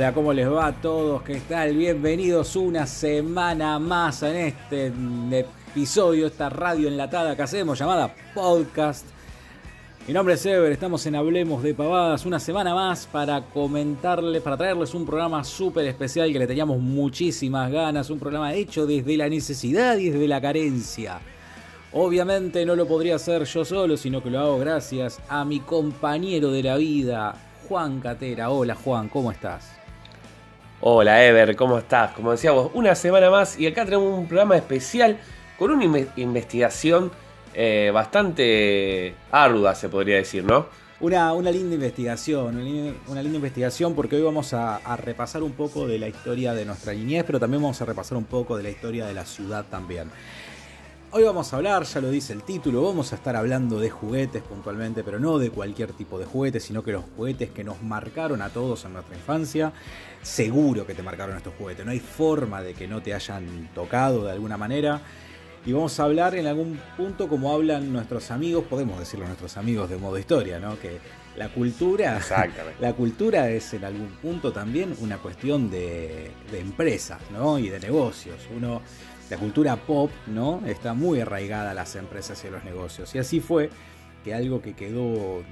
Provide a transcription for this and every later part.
Hola, ¿cómo les va a todos? ¿Qué tal? Bienvenidos una semana más en este episodio, esta radio enlatada que hacemos llamada podcast. Mi nombre es Ever, estamos en Hablemos de Pavadas, una semana más para comentarles, para traerles un programa súper especial que le teníamos muchísimas ganas, un programa hecho desde la necesidad y desde la carencia. Obviamente no lo podría hacer yo solo, sino que lo hago gracias a mi compañero de la vida, Juan Catera. Hola Juan, ¿cómo estás? Hola Ever, ¿cómo estás? Como decíamos, una semana más y acá tenemos un programa especial con una investigación eh, bastante ardua, se podría decir, ¿no? Una, una linda investigación, una linda, investigación porque hoy vamos a, a, repasar un poco de la historia de nuestra niñez, pero también vamos a repasar un poco de la historia de la ciudad también. Hoy vamos a hablar, ya lo dice el título, vamos a estar hablando de juguetes puntualmente, pero no de cualquier tipo de juguetes, sino que los juguetes que nos marcaron a todos en nuestra infancia. Seguro que te marcaron estos juguetes, no hay forma de que no te hayan tocado de alguna manera. Y vamos a hablar en algún punto como hablan nuestros amigos, podemos decirlo nuestros amigos de modo historia, ¿no? Que la cultura, la cultura es en algún punto también una cuestión de, de empresas, ¿no? Y de negocios. Uno la cultura pop, ¿no? Está muy arraigada a las empresas y a los negocios. Y así fue que algo que quedó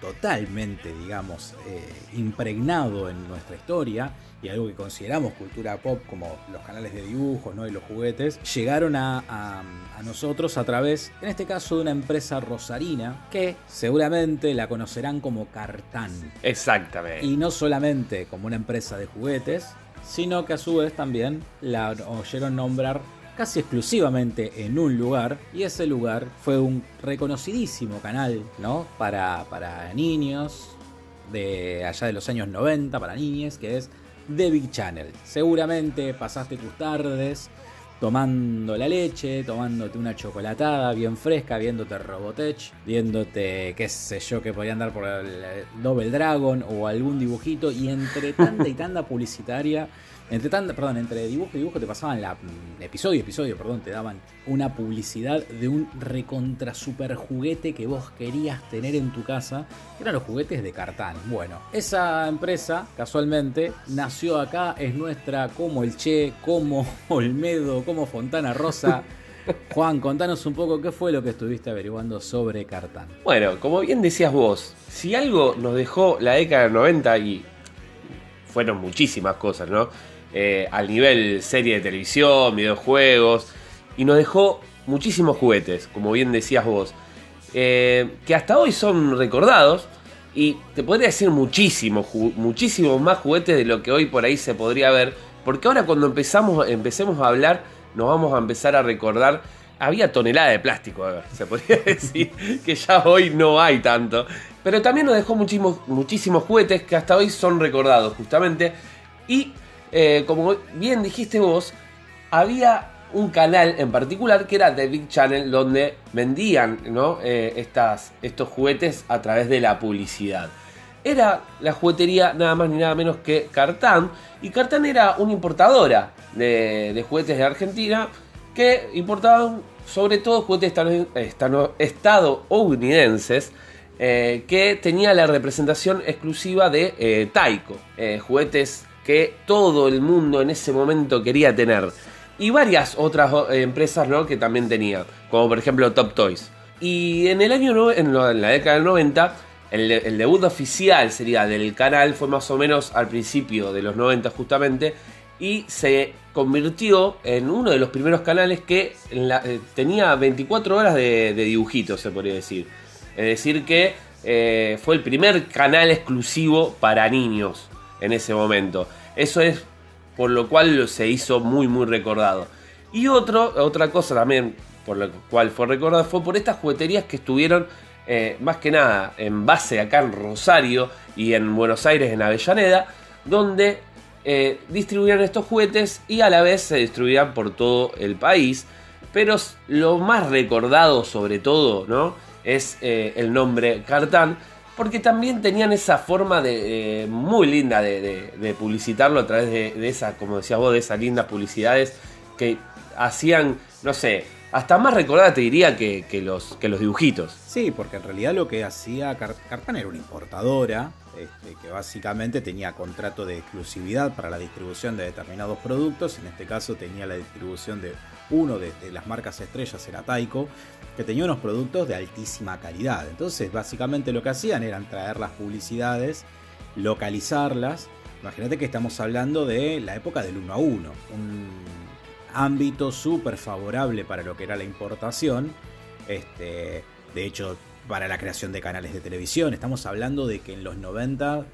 totalmente, digamos, eh, impregnado en nuestra historia y algo que consideramos cultura pop como los canales de dibujos ¿no? y los juguetes, llegaron a, a, nosotros a través, en este caso, de una empresa rosarina que seguramente la conocerán como Cartán. Exactamente. Y no solamente como una empresa de juguetes, sino que a su vez también la oyeron nombrar casi exclusivamente en un lugar y ese lugar fue un reconocidísimo canal ¿no? para, para niños de allá de los años 90 para niñas que es The Big Channel seguramente pasaste tus tardes tomando la leche, tomándote una chocolatada bien fresca, viéndote Robotech, viéndote, qué sé yo, que podía andar por el Double Dragon o algún dibujito, y entre tanta y tanta publicitaria entre perdón, entre dibujo y dibujo te pasaban la mm, episodio episodio, perdón, te daban una publicidad de un recontra super juguete que vos querías tener en tu casa, que eran los juguetes de Cartán. Bueno, esa empresa casualmente nació acá, es nuestra como el Che, como Olmedo, como Fontana Rosa. Juan, contanos un poco qué fue lo que estuviste averiguando sobre Cartán. Bueno, como bien decías vos, si algo nos dejó la década del 90 y fueron muchísimas cosas, ¿no? Eh, al nivel serie de televisión, videojuegos, y nos dejó muchísimos juguetes, como bien decías vos, eh, que hasta hoy son recordados. Y te podría decir muchísimos, muchísimos más juguetes de lo que hoy por ahí se podría ver. Porque ahora cuando empezamos, empecemos a hablar, nos vamos a empezar a recordar. Había tonelada de plástico, se podría decir que ya hoy no hay tanto. Pero también nos dejó muchísimos, muchísimos juguetes que hasta hoy son recordados justamente. Y eh, como bien dijiste vos, había un canal en particular que era The Big Channel donde vendían. Eh, estas, estos juguetes a través de la publicidad. Era la juguetería nada más ni nada menos que Cartán. Y Cartán era una importadora de, juguetes de Argentina que importaban sobre todo juguetes estadounidenses. Eh, que tenía la representación exclusiva de Taiko. juguetes que todo el mundo en ese momento quería tener. Y varias otras empresas ¿no? que también tenía, como por ejemplo Top Toys. Y en el año, en la década del 90, el, debut oficial sería del canal, fue más o menos al principio de los 90 justamente, y se convirtió en uno de los primeros canales que eh, tenía 24 horas de, dibujitos, se podría decir. Es decir, que eh, fue el primer canal exclusivo para niños en ese momento. Eso es por lo cual se hizo muy muy recordado. Y otro, otra cosa también por lo cual fue recordado fue por estas jugueterías que estuvieron eh, más que nada en base acá en Rosario y en Buenos Aires en Avellaneda, donde eh, distribuían estos juguetes y a la vez se distribuían por todo el país. Pero lo más recordado sobre todo, ¿no? Es eh, el nombre Cartán, porque también tenían esa forma de, muy linda de, publicitarlo a través de, esa, como decías vos, de esas lindas publicidades que hacían, no sé, hasta más recordada te diría que, los, que los dibujitos. Sí, porque en realidad lo que hacía Cartan era una importadora, este, que básicamente tenía contrato de exclusividad para la distribución de determinados productos, en este caso tenía la distribución de uno de, las marcas estrellas, era Taiko, que tenía unos productos de altísima calidad. Entonces básicamente lo que hacían era traer las publicidades, localizarlas, imagínate que estamos hablando de la época del 1 a 1, un ámbito súper favorable para lo que era la importación. Este, de hecho, para la creación de canales de televisión. Estamos hablando de que en los 90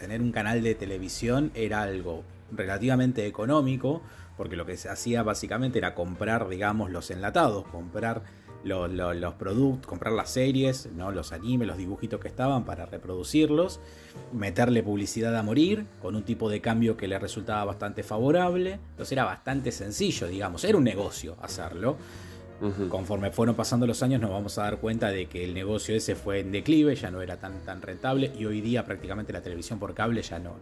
tener un canal de televisión era algo relativamente económico, porque lo que se hacía básicamente era comprar, digamos, los enlatados, comprar los, productos, comprar las series, ¿no? los animes, los dibujitos que estaban para reproducirlos, meterle publicidad a morir, con un tipo de cambio que le resultaba bastante favorable. Entonces era bastante sencillo, digamos, era un negocio hacerlo. Conforme fueron pasando los años nos vamos a dar cuenta de que el negocio ese fue en declive, ya no era tan, tan rentable y hoy día prácticamente la televisión por cable ya no,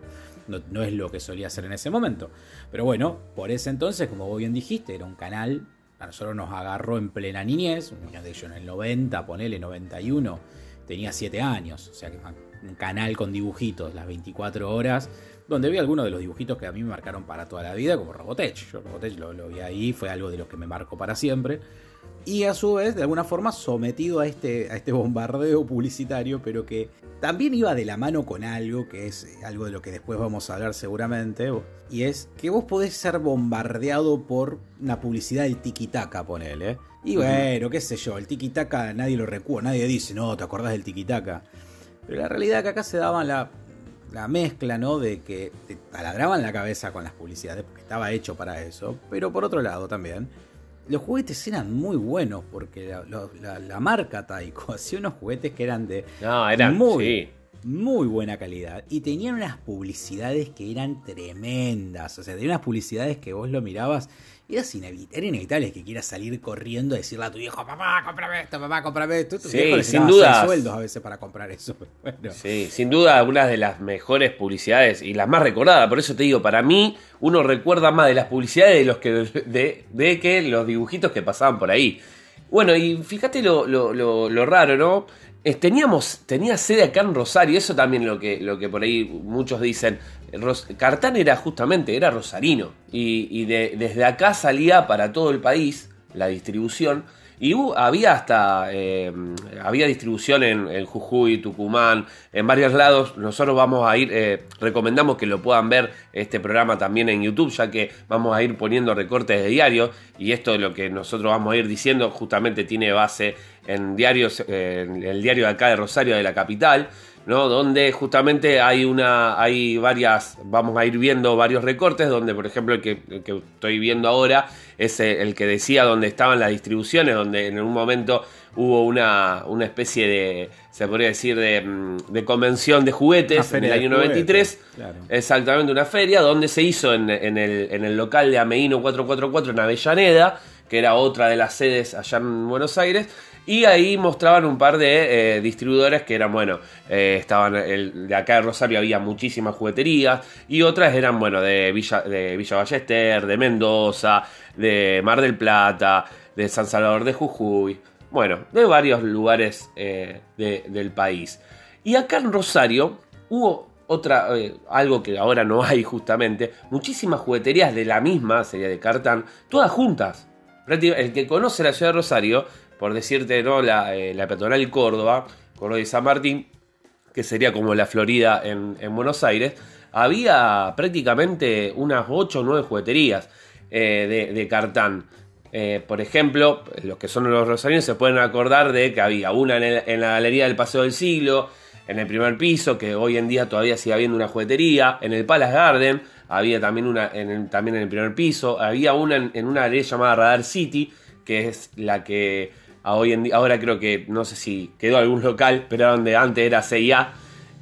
no, es lo que solía ser en ese momento. Pero bueno, por ese entonces, como vos bien dijiste, era un canal, a nosotros nos agarró en plena niñez, de hecho en el 90, ponele 91, tenía 7 años, o sea que un canal con dibujitos las 24 horas donde vi algunos de los dibujitos que a mí me marcaron para toda la vida, como Robotech. Yo Robotech lo, lo vi ahí, fue algo de lo que me marcó para siempre. Y a su vez, de alguna forma, sometido a este, a este bombardeo publicitario, pero que también iba de la mano con algo, que es algo de lo que después vamos a hablar seguramente, y es que vos podés ser bombardeado por una publicidad del tiki-taka, ponele. Y bueno, qué sé yo, el tiki-taka nadie lo recuerda, nadie dice, no, te acordás del tiki-taka. Pero la realidad es que acá se daban la la mezcla, ¿no? De que te taladraban la cabeza con las publicidades, porque estaba hecho para eso. Pero por otro lado también, los juguetes eran muy buenos, porque la, marca Taiko hacía unos juguetes que eran de no, eran, muy, muy buena calidad. Y tenían unas publicidades que eran tremendas. O sea, tenían unas publicidades que vos lo mirabas era, era inevitable que quieras salir corriendo a decirle a tu hijo, papá, cómprame esto, papá, cómprame esto. sí, sin duda. sueldos a veces para comprar eso. Sí, sin duda, una de las mejores publicidades y las más recordadas. Por eso te digo, para mí, uno recuerda más de las publicidades de los que de, que los dibujitos que pasaban por ahí. Bueno, y fíjate lo, lo raro, ¿no? teníamos, tenía sede acá en Rosario, eso también lo que, lo que por ahí muchos dicen. Cartán era justamente, era rosarino. Y, desde acá salía para todo el país la distribución. Y había hasta, eh, había distribución en, Jujuy, Tucumán, en varios lados. Nosotros vamos a ir, eh, recomendamos que lo puedan ver este programa también en YouTube, ya que vamos a ir poniendo recortes de diario. Y esto de lo que nosotros vamos a ir diciendo justamente tiene base en diarios, en el diario de acá de Rosario, de la capital. ¿No? donde justamente hay una hay varias vamos a ir viendo varios recortes donde por ejemplo el que, estoy viendo ahora es el que decía donde estaban las distribuciones donde en un momento hubo una, una especie de se podría decir de, mm, convención de juguetes en el año 93 exactamente una feria donde se hizo en, en, el, en el local de Ameino 444 en Avellaneda que era otra de las sedes allá en Buenos Aires y ahí mostraban un par de eh, distribuidores que eran, bueno, eh, estaban el, de acá de Rosario había muchísimas jugueterías y otras eran, bueno, de Villa, de Villa Ballester, de Mendoza, de Mar del Plata, de San Salvador de Jujuy, bueno, de varios lugares eh, del país. Y acá en Rosario hubo otra, algo que ahora no hay justamente, muchísimas jugueterías de la misma serie de Cartán, todas juntas. El que conoce la ciudad de Rosario por decirte, ¿no? La, eh, la peatonal Córdoba, Córdoba y San Martín, que sería como la Florida en, Buenos Aires, había prácticamente unas 8 o 9 jugueterías eh, de, cartán. Eh, por ejemplo, los que son los rosarinos se pueden acordar de que había una en, la Galería del Paseo del Siglo, en el primer piso, que hoy en día todavía sigue habiendo una juguetería, en el Palace Garden, había también una en también en el primer piso, había una en, en una galería llamada Radar City, que es la que hoy en día, ahora creo que no sé si quedó algún local, pero donde antes era CIA,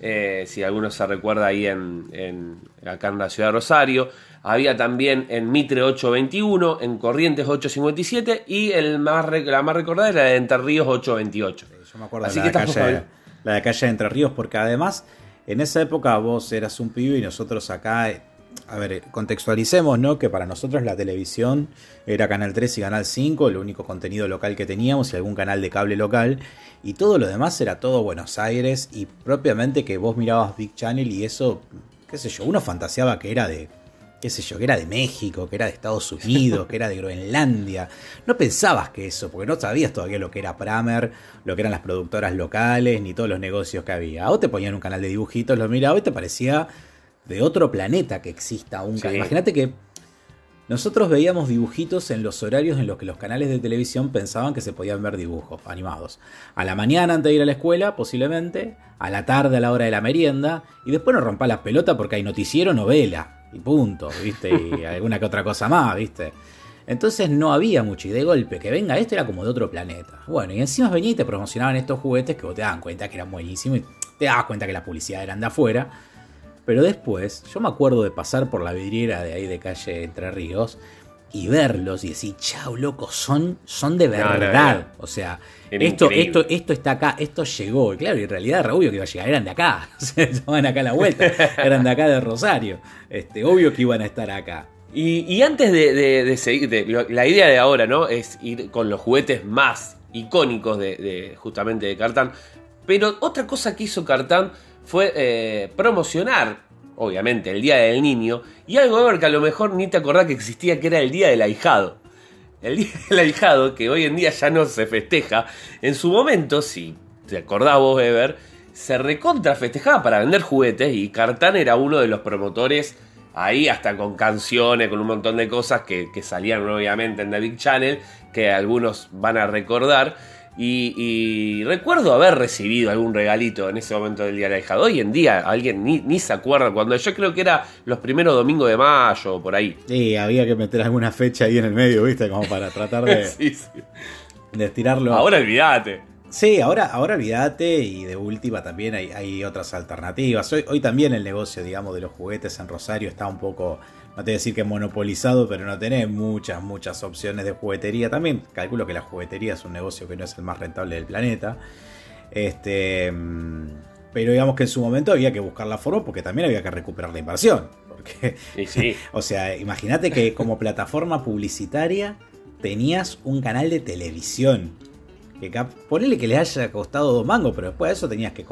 eh, si alguno se recuerda ahí en, acá en la ciudad de Rosario. Había también en Mitre 821, en Corrientes 857 y el más, la más recordada era la de Entre Ríos 828. Yo me acuerdo de la, de calle, la de calle Entre Ríos porque además en esa época vos eras un pibe y nosotros acá a ver, contextualicemos, ¿no? Que para nosotros la televisión era Canal 3 y Canal 5, el único contenido local que teníamos y algún canal de cable local. Y todo lo demás era todo Buenos Aires y propiamente que vos mirabas Big Channel y eso, qué sé yo, uno fantaseaba que era de, qué sé yo, que era de México, que era de Estados Unidos, que era de Groenlandia. No pensabas que eso, porque no sabías todavía lo que era Pramer, lo que eran las productoras locales, ni todos los negocios que había. O te ponían un canal de dibujitos, lo mirabas y te parecía de otro planeta que exista un canal. Imagínate que nosotros veíamos dibujitos en los horarios en los que los canales de televisión pensaban que se podían ver dibujos animados. A la mañana antes de ir a la escuela, posiblemente, a la tarde a la hora de la merienda, y después no rompa las pelotas porque hay noticiero, novela, y punto, ¿viste? Y alguna que otra cosa más, ¿viste? Entonces no había mucho, y de golpe que venga este era como de otro planeta. Bueno, y encima venía y te promocionaban estos juguetes que vos te daban cuenta que eran buenísimos y te dabas cuenta que la publicidad eran de afuera pero después, yo me acuerdo de pasar por la vidriera de ahí de calle Entre Ríos y verlos y decir, chau, loco, son, son de verdad. O sea, esto, esto, esto está acá, esto llegó. Y claro, y en realidad era obvio que iba a llegar, eran de acá. Estaban acá a la vuelta, eran de acá de Rosario. Este, obvio que iban a estar acá. Y, antes de, seguir, la idea de ahora, ¿no? Es ir con los juguetes más icónicos de, justamente de Cartán. Pero otra cosa que hizo Cartán fue eh, promocionar, obviamente, el Día del Niño y algo ver que a lo mejor ni te acordás que existía, que era el Día del Ahijado. El Día del Ahijado, que hoy en día ya no se festeja, en su momento, si te acordás vos, Ever, se recontra festejaba para vender juguetes y Cartán era uno de los promotores ahí hasta con canciones, con un montón de cosas que, que salían obviamente en The Big Channel, que algunos van a recordar. Y, recuerdo haber recibido algún regalito en ese momento del Día de la Hija. Hoy en día alguien ni, se acuerda cuando yo creo que era los primeros domingos de mayo o por ahí. Sí, había que meter alguna fecha ahí en el medio, ¿viste? Como para tratar de, de estirarlo. Ahora olvídate. Sí, ahora, ahora olvídate y de última también hay, hay otras alternativas. Hoy, hoy también el negocio, digamos, de los juguetes en Rosario está un poco no te voy a decir que monopolizado, pero no tenés muchas, muchas opciones de juguetería. También calculo que la juguetería es un negocio que no es el más rentable del planeta. Este, mm, pero digamos que en su momento había que buscar la forma porque también había que recuperar la inversión. Porque, sí, o sea, imagínate que como plataforma publicitaria tenías un canal de televisión. Que ponele que le haya costado dos mangos, pero después de eso tenías que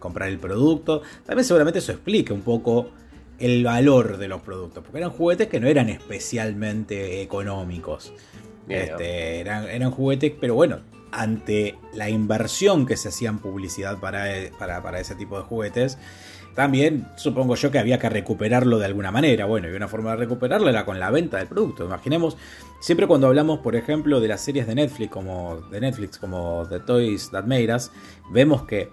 comprar el producto. También seguramente eso explica un poco el valor de los productos, porque eran juguetes que no eran especialmente económicos. Este, eran, eran, juguetes, pero bueno, ante la inversión que se hacía en publicidad para, para, ese tipo de juguetes, también supongo yo que había que recuperarlo de alguna manera. Bueno, y una forma de recuperarlo era con la venta del producto. Imaginemos, siempre cuando hablamos, por ejemplo, de las series de Netflix como, de Netflix, como The Toys That Made Us, vemos que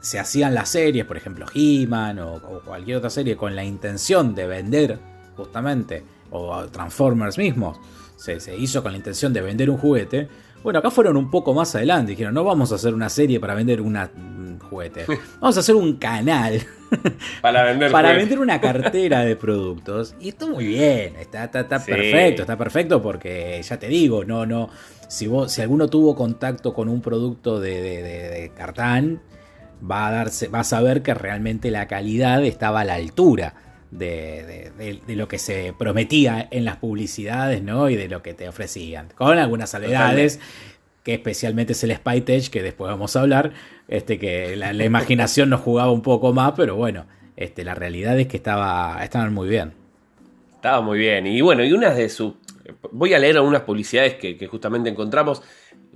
se hacían las series, por ejemplo He-Man o, cualquier otra serie, con la intención de vender justamente, o Transformers mismos, se, hizo con la intención de vender un juguete. Bueno, acá fueron un poco más adelante. Dijeron, no vamos a hacer una serie para vender un juguete. Vamos a hacer un canal. Para vender Para vender una cartera de productos. Y está muy bien. Está, está, perfecto. Está perfecto porque, ya te digo, no, no. Si, vos, si alguno tuvo contacto con un producto de, de, de Cartán, va a, darse, va a saber que realmente la calidad estaba a la altura de, lo que se prometía en las publicidades ¿no? y de lo que te ofrecían. Con algunas salvedades, que especialmente es el Spy que después vamos a hablar, este, que la, imaginación nos jugaba un poco más, pero bueno, este, la realidad es que estaba, estaban muy bien. Estaba muy bien. Y bueno, y unas de sus... Voy a leer algunas publicidades que, que justamente encontramos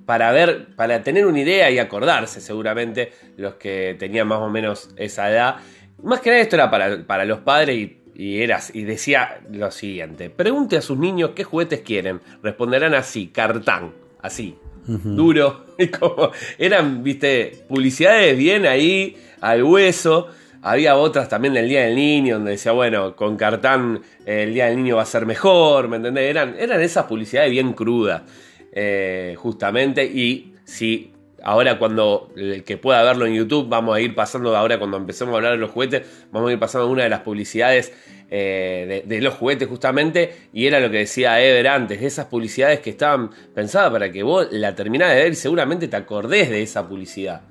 para ver, para tener una idea y acordarse seguramente los que tenían más o menos esa edad. Más que nada esto era para, los padres y, y, y decía lo siguiente, pregunte a sus niños qué juguetes quieren, responderán así, cartán, así, duro, como, eran, viste, publicidades bien ahí, al hueso. Había otras también del Día del Niño, donde decía, bueno, con Cartán el Día del Niño va a ser mejor, ¿me entendés? Eran, eran esas publicidades bien crudas. Eh, justamente. Y si ahora cuando el que pueda verlo en YouTube, vamos a ir pasando, ahora cuando empecemos a hablar de los juguetes, vamos a ir pasando una de las publicidades eh, de, los juguetes justamente. Y era lo que decía Ever antes, esas publicidades que estaban pensadas para que vos la terminás de ver y seguramente te acordés de esa publicidad.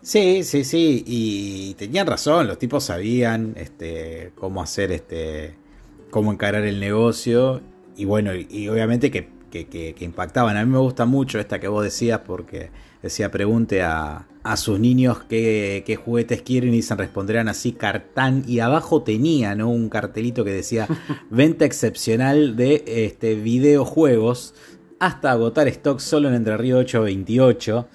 Sí, sí, sí, y tenían razón, los tipos sabían este, cómo hacer este, cómo encarar el negocio y bueno, y obviamente que, impactaban. A mí me gusta mucho esta que vos decías porque decía, pregunte a, sus niños qué, juguetes quieren y se responderán así, cartán. Y abajo tenía un cartelito que decía, venta excepcional de este, videojuegos hasta agotar stock solo en Entre Río 828.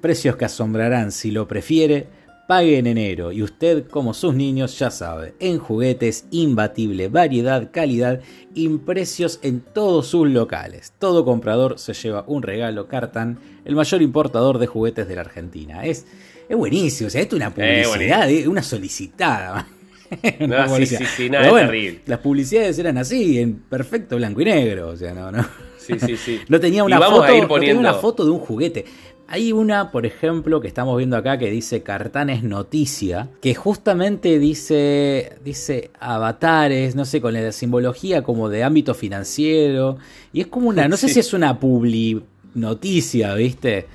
Precios que asombrarán si lo prefiere Pague en enero y usted, como sus niños, ya sabe, en juguetes, imbatible variedad, calidad y precios en todos sus locales. Todo comprador se lleva un regalo Cartan, el mayor importador de juguetes de la Argentina. Es, es buenísimo, o sea, esto es una publicidad, una solicitada. sí, sí, sí, nada, terrible. Las publicidades eran así, en perfecto blanco y negro, o sea, no, no. Sí, sí, sí. no tenía una, foto, no tenía una foto de un juguete. Hay una, por ejemplo, que estamos viendo acá que dice Cartanes Noticia, que justamente dice, dice avatares, no sé, con la simbología como de ámbito financiero. Y es como una, no sé si es una publi noticia, ¿viste?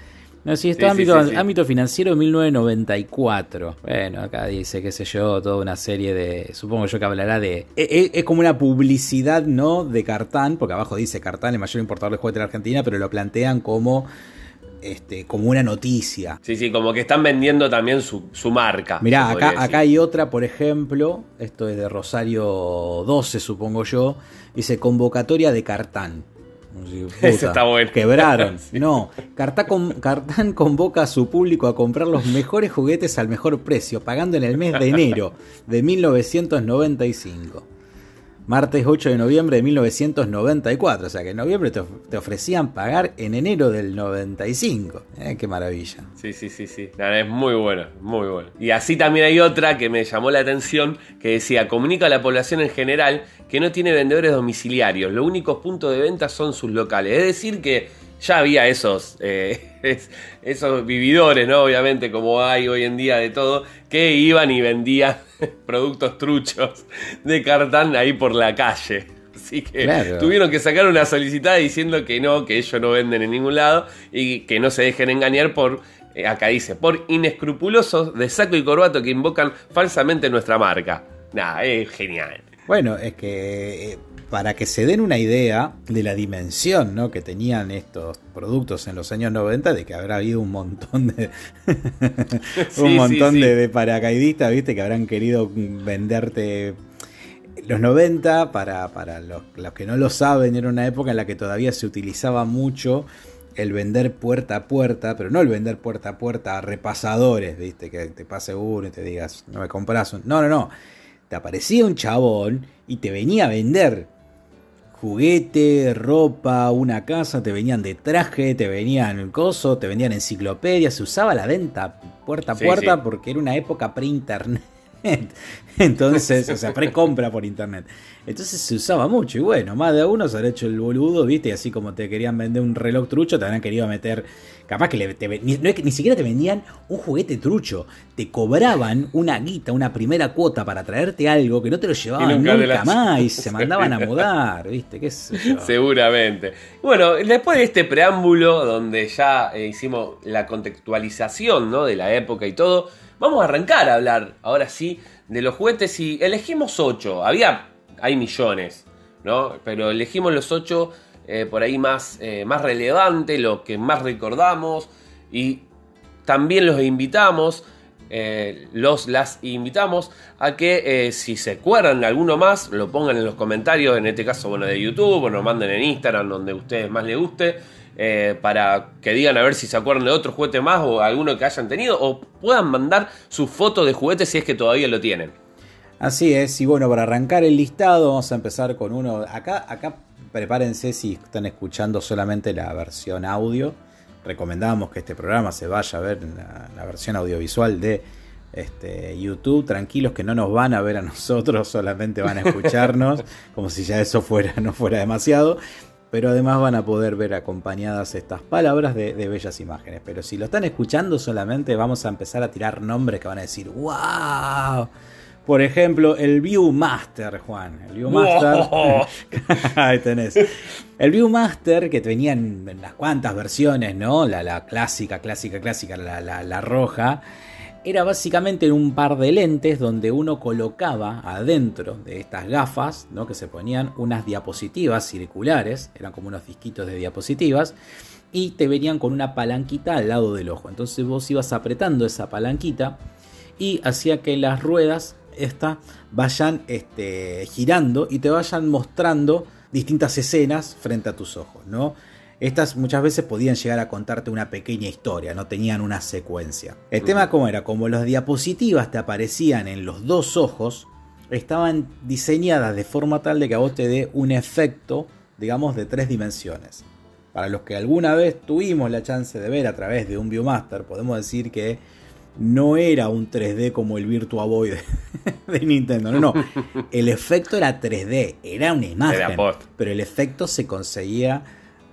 No, sé si esto ámbito, ámbito financiero 1994. Bueno, acá dice, qué sé yo, toda una serie de. Supongo yo que hablará de. Es, e, es, como una publicidad, ¿no? De Cartán, porque abajo dice Cartán, el mayor importador de juguetes de la Argentina, pero lo plantean como este, como una noticia. Sí, sí, como que están vendiendo también su, marca. Mirá, acá, acá hay otra, por ejemplo, esto es de Rosario 12, supongo yo, dice convocatoria de Cartán. está bueno. Quebraron. No, Cartán, Cartán convoca a su público a comprar los mejores juguetes al mejor precio, pagando en el mes de enero de 1995 martes 8 de noviembre de 1994. O sea que en noviembre te, ofrecían pagar en enero del 95. Eh, qué maravilla. Sí, sí, sí, sí. es muy bueno, muy bueno. Y así también hay otra que me llamó la atención que decía, comunica a la población en general que no tiene vendedores domiciliarios. Los únicos puntos de venta son sus locales. Es decir que ya había esos, eh, esos vividores, ¿no? Obviamente, como hay hoy en día de todo, que iban y vendían productos truchos de cartán ahí por la calle. Así que tuvieron que sacar una solicitada diciendo que no, que ellos no venden en ningún lado y que no se dejen engañar por, eh, acá dice, por inescrupulosos de saco y corbato que invocan falsamente nuestra marca. Nada, es genial. Bueno, es que eh, para que se den una idea de la dimensión ¿no? que tenían estos productos en los años 90, de que habrá habido un montón de un montón De, paracaidistas, viste, que habrán querido venderte los 90, para, para los, que no lo saben, era una época en la que todavía se utilizaba mucho el vender puerta a puerta, pero no el vender puerta a puerta a repasadores, viste, que te pase uno y te digas, no me compras un... No, no, no. Te aparecía un chabón y te venía a vender juguete, ropa, una casa, te venían de traje, te venían coso, te vendían enciclopedias, se usaba la venta puerta a puerta porque era una época pre-internet. Entonces, o sea, pre-compra por internet. Entonces se usaba mucho. Y bueno, más de uno se habrá hecho el boludo, ¿viste? Y así como te querían vender un reloj trucho, te habrán querido meter. Capaz que, ni, ni, siquiera te vendían un juguete trucho. Te cobraban una guita, una primera cuota para traerte algo que no te lo llevaban nunca, más y se mandaban a mudar, ¿viste? ¿Qué Seguramente. Bueno, después de este preámbulo donde ya eh, hicimos la contextualización ¿no? de la época y todo, vamos a arrancar a hablar ahora sí de los juguetes y elegimos ocho. Había hay millones, ¿no? Pero elegimos los ocho eh, por ahí más, eh, más relevantes, los que más recordamos y también los invitamos. Eh, los las invitamos a que si se acuerdan de alguno más lo pongan en los comentarios en este caso bueno de YouTube o nos manden en Instagram donde a ustedes más les guste para que digan a ver si se acuerdan de otro juguete más o alguno que hayan tenido o puedan mandar su foto de juguete si es que todavía lo tienen Así es, y bueno, para arrancar el listado vamos a empezar con uno. Acá, acá prepárense si están escuchando solamente la versión audio. Recomendamos que este programa se vaya a ver la, la versión audiovisual de este, YouTube. Tranquilos que no nos van a ver a nosotros, solamente van a escucharnos, como si ya eso fuera, no fuera demasiado. Pero además van a poder ver acompañadas estas palabras de, de bellas imágenes. Pero si lo están escuchando solamente, vamos a empezar a tirar nombres que van a decir, ¡Wow! Por ejemplo, el Viewmaster, Juan. El Viewmaster. Ahí tenés. El Viewmaster, que venía en, las cuantas versiones, ¿no? La, clásica, clásica, clásica, la, roja. Era básicamente un par de lentes donde uno colocaba adentro de estas gafas, ¿no? que se ponían unas diapositivas circulares, eran como unos disquitos de diapositivas, y te venían con una palanquita al lado del ojo. Entonces vos ibas apretando esa palanquita y hacía que las ruedas esta, vayan este, girando y te vayan mostrando distintas escenas frente a tus ojos, ¿no? Estas muchas veces podían llegar a contarte una pequeña historia, no tenían una secuencia. El tema como era, como las diapositivas te aparecían en los dos ojos, estaban diseñadas de forma tal de que a vos te dé un efecto, digamos, de tres dimensiones. Para los que alguna vez tuvimos la chance de ver a través de un Viewmaster, podemos decir que no era un 3D como el Virtua Boy de, Nintendo, no, no. El efecto era 3D, era una imagen. pero el efecto se conseguía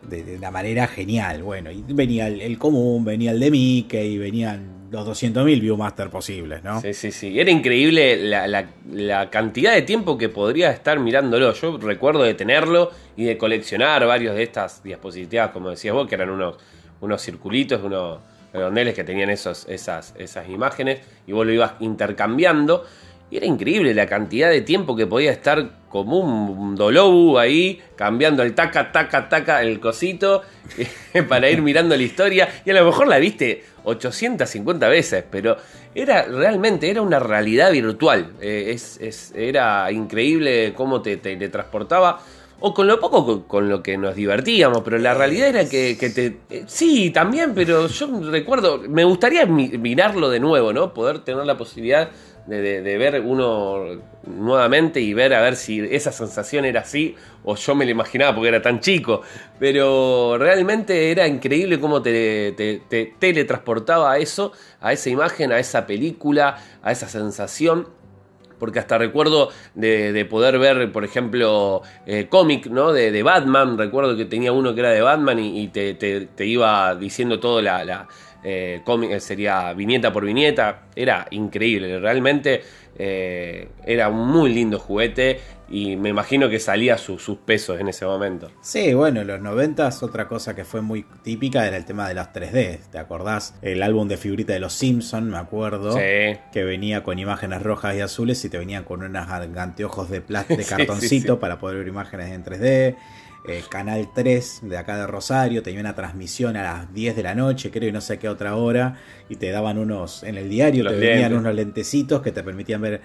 de, una manera genial. Bueno, y venía el, común, venía el de Mickey, venían los 200.000 Viewmaster posibles, ¿no? Sí, sí, sí. Era increíble la, cantidad de tiempo que podría estar mirándolo. Yo recuerdo de tenerlo y de coleccionar varios de estas diapositivas, como decías vos, que eran unos, unos circulitos, unos redondeles que tenían esos, esas, esas imágenes y vos lo ibas intercambiando. Y era increíble la cantidad de tiempo que podía estar como un dolobu ahí, cambiando el taca, taca, taca, el cosito, para ir mirando la historia. Y a lo mejor la viste 850 veces, pero era realmente, era una realidad virtual. Eh, es, era increíble cómo te, te, transportaba o con lo poco con, lo que nos divertíamos, pero la realidad era que, te... Eh, sí, también, pero yo recuerdo, me gustaría mirarlo de nuevo, ¿no? Poder tener la posibilidad de, ver uno nuevamente y ver a ver si esa sensación era así o yo me lo imaginaba porque era tan chico. Pero realmente era increíble cómo te, te teletransportaba a eso, a esa imagen, a esa película, a esa sensación porque hasta recuerdo de, poder ver, por ejemplo, eh, cómic, ¿no? De, Batman, recuerdo que tenía uno que era de Batman y, te, iba diciendo todo la, la eh, cómic, eh, sería viñeta por viñeta, era increíble, realmente era un muy lindo juguete y me imagino que salía sus sus pesos en ese momento. Sí, bueno, en los 90 otra cosa que fue muy típica era el tema de las 3D. ¿Te acordás? El álbum de figurita de los Simpsons, me acuerdo. Sí. Que venía con imágenes rojas y azules y te venían con unos anteojos de, de cartoncito para poder ver imágenes en 3D. Eh, Canal 3 de acá de Rosario tenía una transmisión a las 10 de la noche, creo, y no sé qué otra hora, y te daban unos, en el diario te venían unos lentecitos que te permitían ver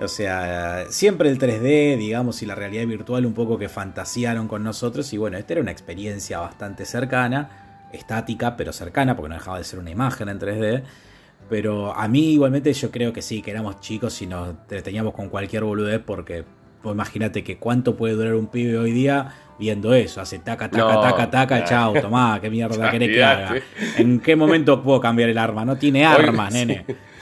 o sea, siempre el 3D, digamos, y la realidad virtual un poco que fantasearon con nosotros. Y bueno, esta era una experiencia bastante cercana, estática, pero cercana, porque no dejaba de ser una imagen en 3D. Pero a mí igualmente yo creo que sí, que éramos chicos y nos teníamos con cualquier boludez porque pues imagínate que cuánto puede durar un pibe hoy día viendo eso, hace taca, taca, taca, taca, chao, tomá, qué mierda querés que haga. ¿En qué momento puedo cambiar el arma? No tiene armas, nene.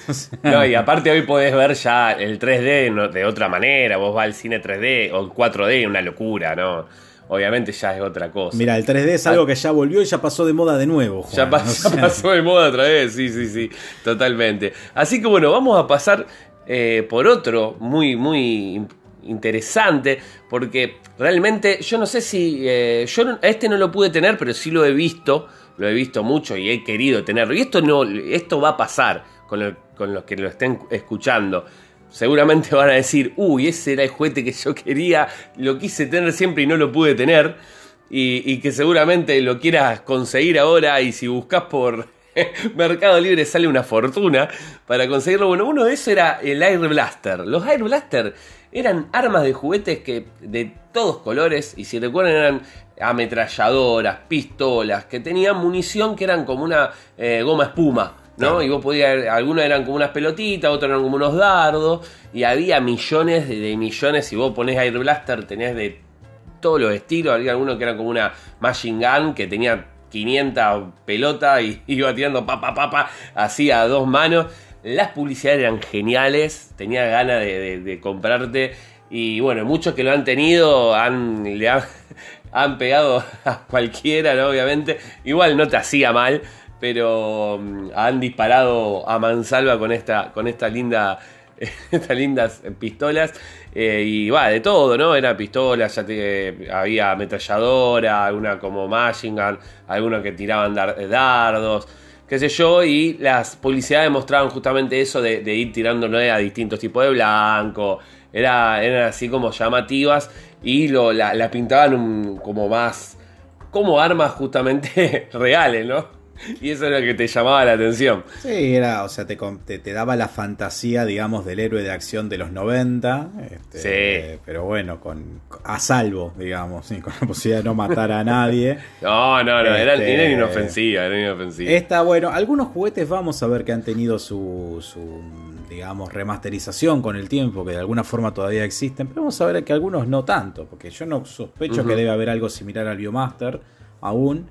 No, y aparte hoy podés ver ya el 3D de otra manera, vos vas al cine 3D o 4D, una locura, ¿no? Obviamente ya es otra cosa. Mira, el 3D es algo que ya volvió y ya pasó de moda de nuevo. ya, pasó, de moda otra vez, sí, sí, sí, totalmente. Así que bueno, vamos a pasar eh, por otro muy, muy interesante, porque realmente yo no sé si, eh, yo este no lo pude tener, pero sí lo he visto, lo he visto mucho y he querido tenerlo. Y esto no, esto va a pasar con con los que lo estén escuchando, seguramente van a decir, uy, ese era el juguete que yo quería, lo quise tener siempre y no lo pude tener, y, que seguramente lo quieras conseguir ahora y si buscas por Mercado Libre sale una fortuna para conseguirlo. Bueno, uno de esos era el Air Blaster. Los Air Blaster eran armas de juguetes que de todos colores, y si recuerdan eran ametralladoras, pistolas, que tenían munición que eran como una eh, goma espuma. ¿no? Y vos podías, algunos eran como unas pelotitas, otros eran como unos dardos, y había millones de, millones, si vos ponés Air Blaster tenés de todos los estilos, había algunos que eran como una Machine Gun que tenía 500 pelotas y iba tirando pa pa pa pa así a dos manos. Las publicidades eran geniales, tenía ganas de, comprarte y bueno, muchos que lo han tenido han, le han, pegado a cualquiera, obviamente. Igual no te hacía mal, pero mm, han disparado a mansalva con esta, con esta linda, estas lindas pistolas. Eh, y va, de todo, ¿no? Era pistolas, ya te, había ametralladora, alguna como machine gun, algunos que tiraban dardos. Qué sé yo, y las publicidades mostraban justamente eso de, ir tirándole a distintos tipos de blanco, era, eran así como llamativas y lo, la, la pintaban un- como más, como armas justamente reales, ¿no? Y eso es lo que te llamaba la atención. Sí, era, o sea, te, te, te daba la fantasía, digamos, del héroe de acción de los 90. este, Sí. Pero bueno, con, a salvo, digamos, sí, con la posibilidad de no matar a nadie. No, no, no, Este- eran inofensivas, eran inofensivas. Está bueno, algunos juguetes vamos a ver que han tenido su, su, digamos, remasterización con el tiempo, que de alguna forma todavía existen, pero vamos a ver que algunos no tanto, porque yo no sospecho que debe haber algo similar al Biomaster aún,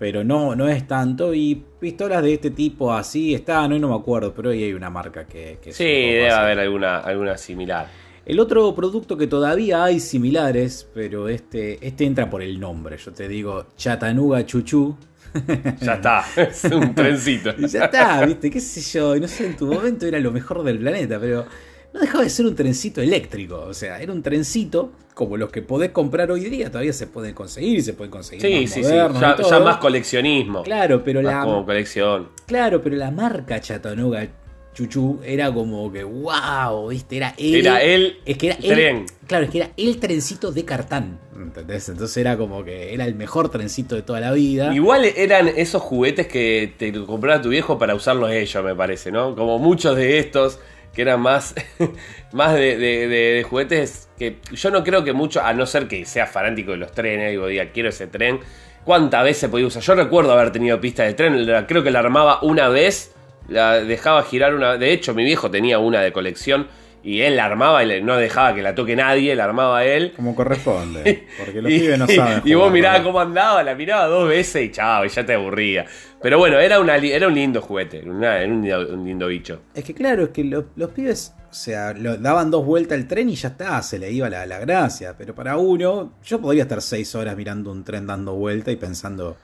pero no, no es tanto, y pistolas de este tipo así están, hoy no me acuerdo, pero hoy hay una marca que... que Sí, debe haber alguna, alguna similar. El otro producto que todavía hay similares, pero este, este entra por el nombre, yo te digo Chattanooga Chuchu. Ya está, es un trencito. Ya está, viste, qué sé yo, no sé, en tu momento era lo mejor del planeta, pero no dejaba de ser un trencito eléctrico, o sea, era un trencito como los que podés comprar hoy día, todavía se pueden conseguir se pueden conseguir Sí, más sí, sí, y ya, todo. ya más coleccionismo. Claro, pero Más la como colección. claro, pero la marca Chattanooga Chuchu era como que wow, viste, era él. Era el es que era tren. el, claro, es que era el trencito de cartán, ¿entendés? Entonces era como que era el mejor trencito de toda la vida. Igual eran esos juguetes que te compraba tu viejo para usarlos ellos, me parece, ¿no? Como muchos de estos que eran más, más de, de- de- de juguetes que yo no creo que mucho, a no ser que sea fanático de los trenes, digo, diga, quiero ese tren, ¿cuántas veces podía usar? Yo recuerdo haber tenido pista de tren, la- creo que la armaba una vez, la dejaba girar una De hecho, mi viejo tenía una de colección y él la armaba y no dejaba que la toque nadie, la armaba él. Como corresponde, porque los Y- pibes no saben. Y vos mirabas ¿no? cómo andaba, la miraba dos veces y chao, y ya te aburría. Pero bueno, era, una, era un lindo juguete, una- era un, un lindo bicho. Es que claro, es que lo- los pibes, o sea, lo, daban dos vueltas al tren y ya está, se le iba la, gracia. Pero para uno, yo podría estar seis horas mirando un tren dando vuelta y pensando,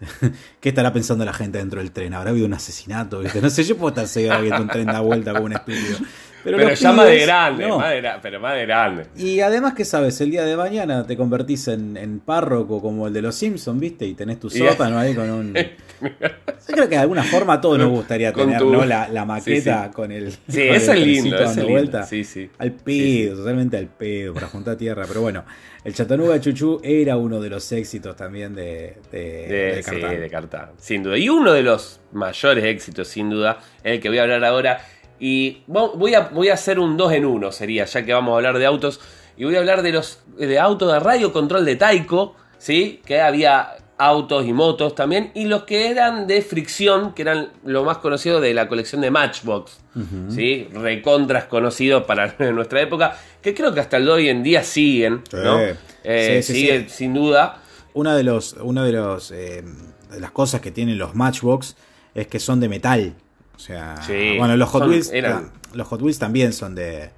¿qué estará pensando la gente dentro del tren? ¿Habrá habido un asesinato? ¿Viste? No sé, yo puedo estar horas viendo un tren dar vuelta como un estúpido. Pero, los ya más de grande, no. más de gra- pero más de grande. Y además, ¿qué sabes? El día de mañana te convertís en, en párroco como el de los Simpsons, ¿viste? Y tenés tu sótano ahí con un... Yo creo que de alguna forma a todos nos gustaría tener, tu- ¿no? La, la maqueta Sí, sí. con el... Sí, con el es lindo, trencito eso es dando lindo. vuelta. Sí, sí. Al pedo, totalmente al pedo, para juntar tierra. Pero bueno, el Chattanooga Chuchu era uno de los éxitos también de, de, De, de Cartán. de Cartán, sin duda. Y uno de los mayores éxitos, sin duda, el que voy a hablar ahora. Y vo- voy a, voy a hacer un 2 en 1, sería, ya que vamos a hablar de autos. Y voy a hablar de los de autos de radio control de Taiko, ¿sí? Que había autos y motos también. Y los que eran de fricción, que eran lo más conocido de la colección de Matchbox. ¿Sí? Recontras conocidos para nuestra época. Que creo que hasta el de hoy en día siguen, ¿no? Sí. Eh, Sí, sí, siguen sí. sin duda. Una de los, una de los eh, de las cosas que tienen los Matchbox es que son de metal. O sea, Sí, bueno, los Hot son- Wheels, eran- los Hot Wheels también son de,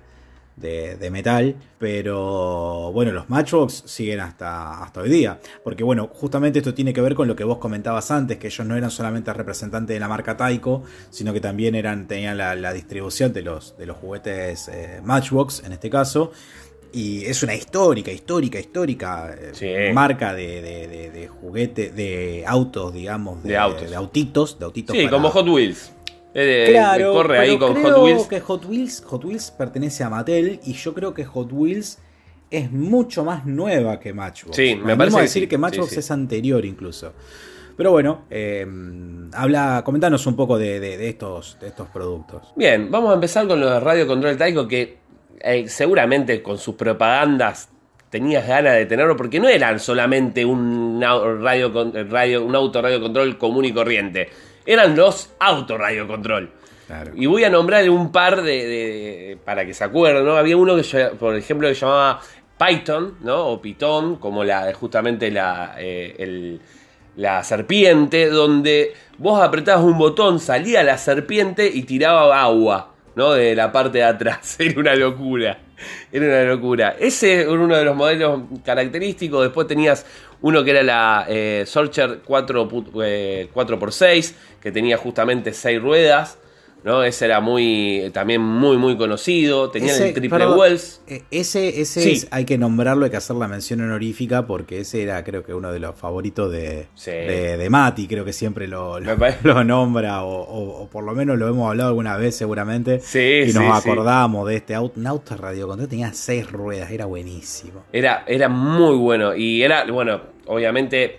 de, de metal, pero bueno, los Matchbox siguen hasta, hasta hoy día. Porque bueno, justamente esto tiene que ver con lo que vos comentabas antes, que ellos no eran solamente representantes de la marca Taiko, sino que también eran, tenían la, la distribución de los, de los juguetes eh, Matchbox, en este caso. Y es una histórica, histórica, histórica eh, Sí. marca de, de, de, juguete, de autos, digamos, de, De autos. de autitos, de autitos Sí, para- como Hot Wheels. Eh, Claro, corre ahí con creo Hot Wheels. que Hot Wheels, Hot Wheels pertenece a Mattel y yo creo que Hot Wheels es mucho más nueva que Matchbox. Sí, me animo parece que decir sí, que Matchbox sí, sí. es anterior incluso. Pero bueno, eh, habla, comentanos un poco de, de- de estos, de estos productos. Bien, vamos a empezar con lo de Radio Control Taiko, que eh, seguramente con sus propagandas tenías ganas de tenerlo, porque no eran solamente un radio, eh, radio, un auto radio control común y corriente. Eran los auto radio control. Claro. Y voy a nombrar un par de, de- para que se acuerden, ¿no? Había uno que, por ejemplo, que llamaba Python, ¿no? O Python, como la, justamente la, eh, el- la serpiente, donde vos apretabas un botón, salía la serpiente y tiraba agua, ¿no? De la parte de atrás. Era una locura. Era una locura. Ese era uno de los modelos característicos. Después tenías uno que era la eh, Sorcher 4, pu- eh, 4x6, que tenía justamente 6 ruedas. ¿no? Ese era muy, también muy, muy conocido. Tenían Ese- el triple perdón, Wells. eh, Ese, ese Sí. es- hay que nombrarlo, hay que hacer la mención honorífica porque ese era creo que uno de los favoritos de, Sí. de, de Mati, creo que siempre lo, lo, nombra o, o- o por lo menos lo hemos hablado alguna vez seguramente. Sí, y nos acordamos de este auto, un auto tenía seis ruedas, era buenísimo. Era, era muy bueno. Y era, bueno, obviamente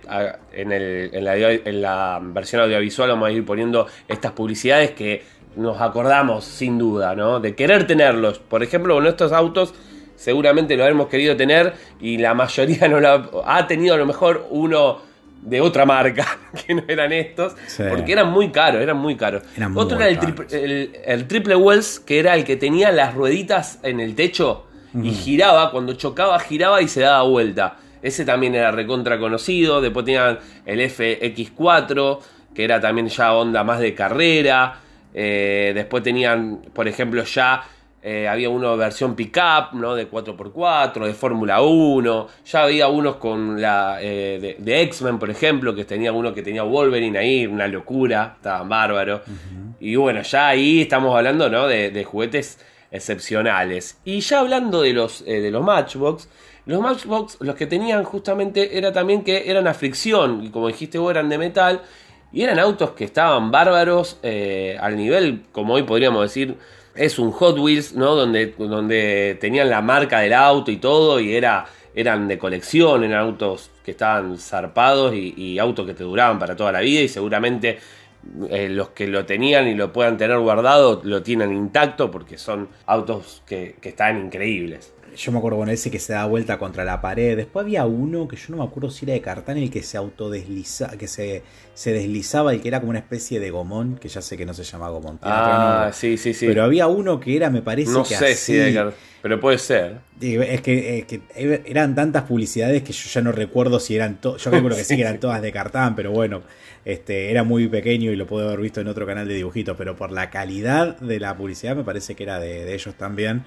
en, el- en la, en la versión audiovisual vamos a ir poniendo estas publicidades que nos acordamos sin duda, ¿no? De querer tenerlos. Por ejemplo, con estos autos seguramente lo hemos querido tener y la mayoría no lo ha, ha tenido a lo mejor uno de otra marca, que no eran estos, Sí. porque eran muy caros, eran muy caros. Eran Otro era el, triple- el, el triple Wells, que era el que tenía las rueditas en el techo y giraba, cuando chocaba giraba y se daba vuelta. Ese también era recontra conocido. Después tenían el FX4, que era también ya onda más de carrera. Eh, después tenían, por ejemplo, ya eh, había uno versión pickup, ¿no? De 4x4, de Fórmula 1. Ya había unos con la eh, de, de X-Men, por ejemplo, que tenía uno que tenía Wolverine ahí, una locura, estaban bárbaros. Y bueno, ya ahí estamos hablando, ¿no? De, de juguetes excepcionales. Y ya hablando de los, de los Matchbox, los Matchbox, los que tenían justamente era también que eran a fricción, y como dijiste vos, eran de metal, y eran autos que estaban bárbaros eh, al nivel, como hoy podríamos decir, es un Hot Wheels, ¿no? Donde, donde tenían la marca del auto y todo, y era, eran de colección, eran autos que estaban zarpados y, autos que te duraban para toda la vida, y seguramente eh, los que lo tenían y lo puedan tener guardado lo tienen intacto porque son autos que, que están increíbles. Yo me acuerdo con ese que se da vuelta contra la pared. Después había uno que yo no me acuerdo si era de cartán, el que se autodeslizaba, que se, se deslizaba, el que era como una especie de gomón, que ya sé que no se llama gomón. Ah, sí, sí, sí. Pero había uno que era, me parece no que sé así. si de car- pero puede ser. Es que, es que eran tantas publicidades que yo ya no recuerdo si eran todas. Yo calculo que sí, que eran todas de cartán, pero bueno, este, era muy pequeño y lo puedo haber visto en otro canal de dibujitos. Pero por la calidad de la publicidad me parece que era de, de ellos también.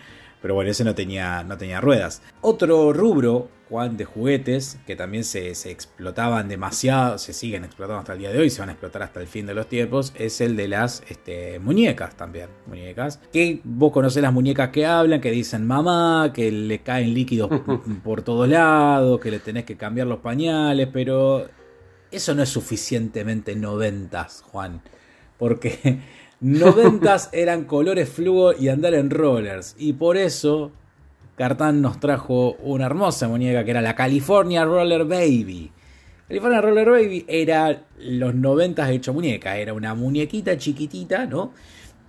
Pero bueno, ese no tenía, no tenía ruedas. Otro rubro, Juan, de juguetes, que también se, se explotaban demasiado, se siguen explotando hasta el día de hoy, se van a explotar hasta el fin de los tiempos, es el de las este, muñecas también. Muñecas. Que vos conocés las muñecas que hablan, que dicen mamá, que le caen líquidos por todos lados, que le tenés que cambiar los pañales, pero eso no es suficientemente noventas, Juan. Porque noventas eran colores fluo y andar en rollers. Y por eso Cartán nos trajo una hermosa muñeca que era la California Roller Baby. California Roller Baby era los noventas hecho muñeca. Era una muñequita chiquitita, ¿no?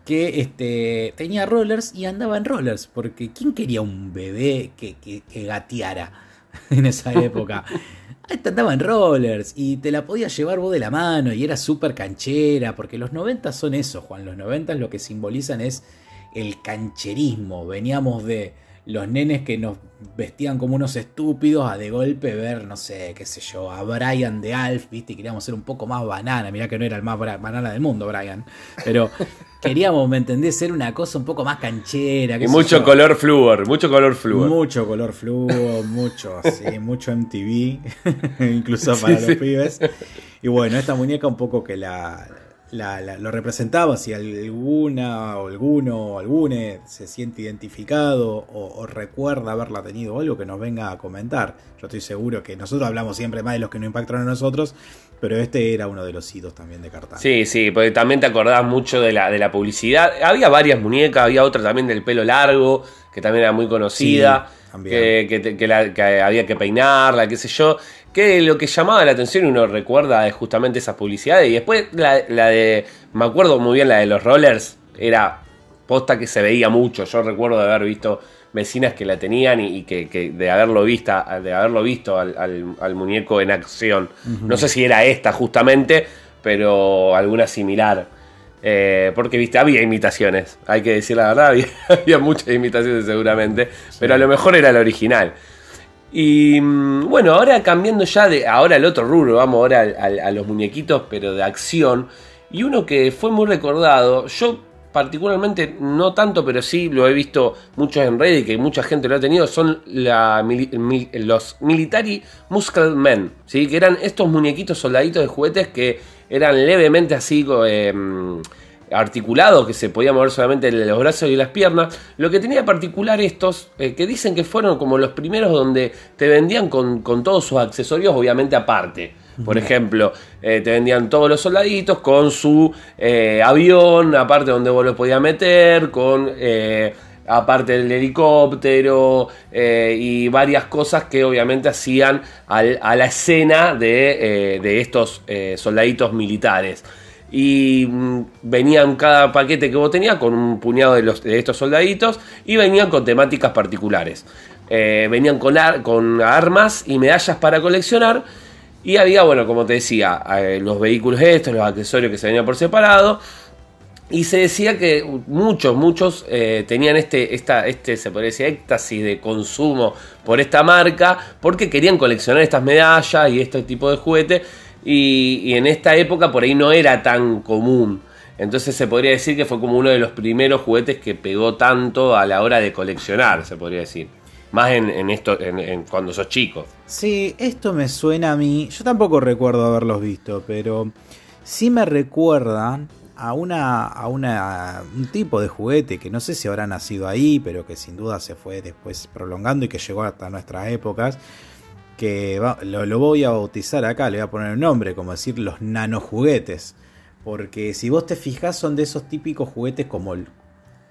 Que este, tenía rollers y andaba en rollers. Porque ¿quién quería un bebé que, que- que gateara en esa época? Esta andaba en rollers y te la podías llevar vos de la mano y era súper canchera, porque los 90 son eso, Juan. Los 90 lo que simbolizan es el cancherismo. Veníamos de los nenes que nos vestían como unos estúpidos a de golpe ver, no sé, qué sé yo, a Brian de Alf, viste, y queríamos ser un poco más banana. Mirá que no era el más banana del mundo, Brian. Pero queríamos, ¿me entendés? Ser una cosa un poco más canchera. Y mucho yo. color flúor, mucho color flúor. Mucho color fluo, mucho, sí, mucho MTV, incluso para Sí, los sí. pibes. Y bueno, esta muñeca un poco que la, la- la- lo representaba, si alguna o alguno o algune se siente identificado o, o recuerda haberla tenido o algo que nos venga a comentar. Yo estoy seguro que nosotros hablamos siempre más de los que nos impactaron a nosotros, pero este era uno de los hitos también de Cartán. Sí, sí, porque también te acordás mucho de la, de la publicidad. Había varias muñecas, había otra también del pelo largo, que también era muy conocida, Sí, también. que, que te- que la- que había que peinarla, qué sé yo. Que lo que llamaba la atención y uno recuerda es justamente esas publicidades. Y después la, la de, me acuerdo muy bien, la de los rollers, era posta que se veía mucho. Yo recuerdo de haber visto vecinas que la tenían y, y que, que de haberlo vista, de haberlo visto al, al- al muñeco en acción. No sé si era esta justamente, pero alguna similar. Eh, porque viste, había imitaciones, hay que decir la verdad, había, había muchas imitaciones seguramente, pero a lo mejor era la original. Y mm, bueno, ahora cambiando ya de ahora al otro rubro, vamos ahora al- a los muñequitos, pero de acción. Y uno que fue muy recordado, yo particularmente no tanto, pero sí lo he visto muchos en Reddit, que mucha gente lo ha tenido, son los Military Muscle Men, ¿sí? que eran estos muñequitos soldaditos de juguetes que eran levemente así, eh, articulado que se podía mover solamente los brazos y las piernas. Lo que tenía particular estos, eh, que dicen que fueron como los primeros donde te vendían con, todos sus accesorios, obviamente aparte. Por ejemplo, eh, te vendían todos los soldaditos con su eh, avión, aparte donde vos lo podías meter, con aparte del helicóptero y varias cosas que obviamente hacían a la escena de, de estos soldaditos militares y mm, venían cada paquete que vos tenías con un puñado de, estos soldaditos y venían con temáticas particulares. Eh, venían con, con armas y medallas para coleccionar y había, bueno, como te decía, eh, los vehículos estos, los accesorios que se venían por separado. Y se decía que muchos, muchos eh, tenían este, esta, este, se podría decir, éxtasis de consumo por esta marca, porque querían coleccionar estas medallas y este tipo de juguete y, en esta época por ahí no era tan común. Entonces se podría decir que fue como uno de los primeros juguetes que pegó tanto a la hora de coleccionar, se podría decir. Más en, esto, en, cuando sos chico. Sí, esto me suena a mí. Yo tampoco recuerdo haberlos visto, pero sí me recuerdan a una, a una un tipo de juguete que no sé si habrá nacido ahí, pero que sin duda se fue después prolongando y que llegó hasta nuestras épocas que lo, voy a bautizar acá, le voy a poner un nombre, como decir los nanojuguetes. Porque si vos te fijas son de esos típicos juguetes como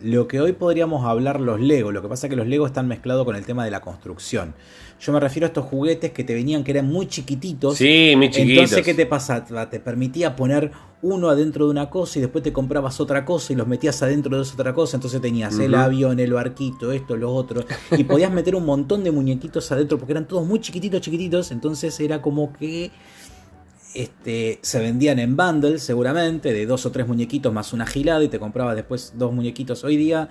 lo que hoy podríamos hablar los Lego. Lo que pasa es que los Lego están mezclados con el tema de la construcción. Yo me refiero a estos juguetes que te venían que eran muy chiquititos. Sí, muy chiquitos. Entonces, ¿qué te pasaba? Te permitía poner uno adentro de una cosa y después te comprabas otra cosa y los metías adentro de esa otra cosa. Entonces tenías el avión, el barquito, esto, lo otro. Y podías meter un montón de muñequitos adentro porque eran todos muy chiquititos, chiquititos. Entonces era como que este, se vendían en bundles seguramente, de dos o tres muñequitos más una gilada y te comprabas después dos muñequitos hoy día.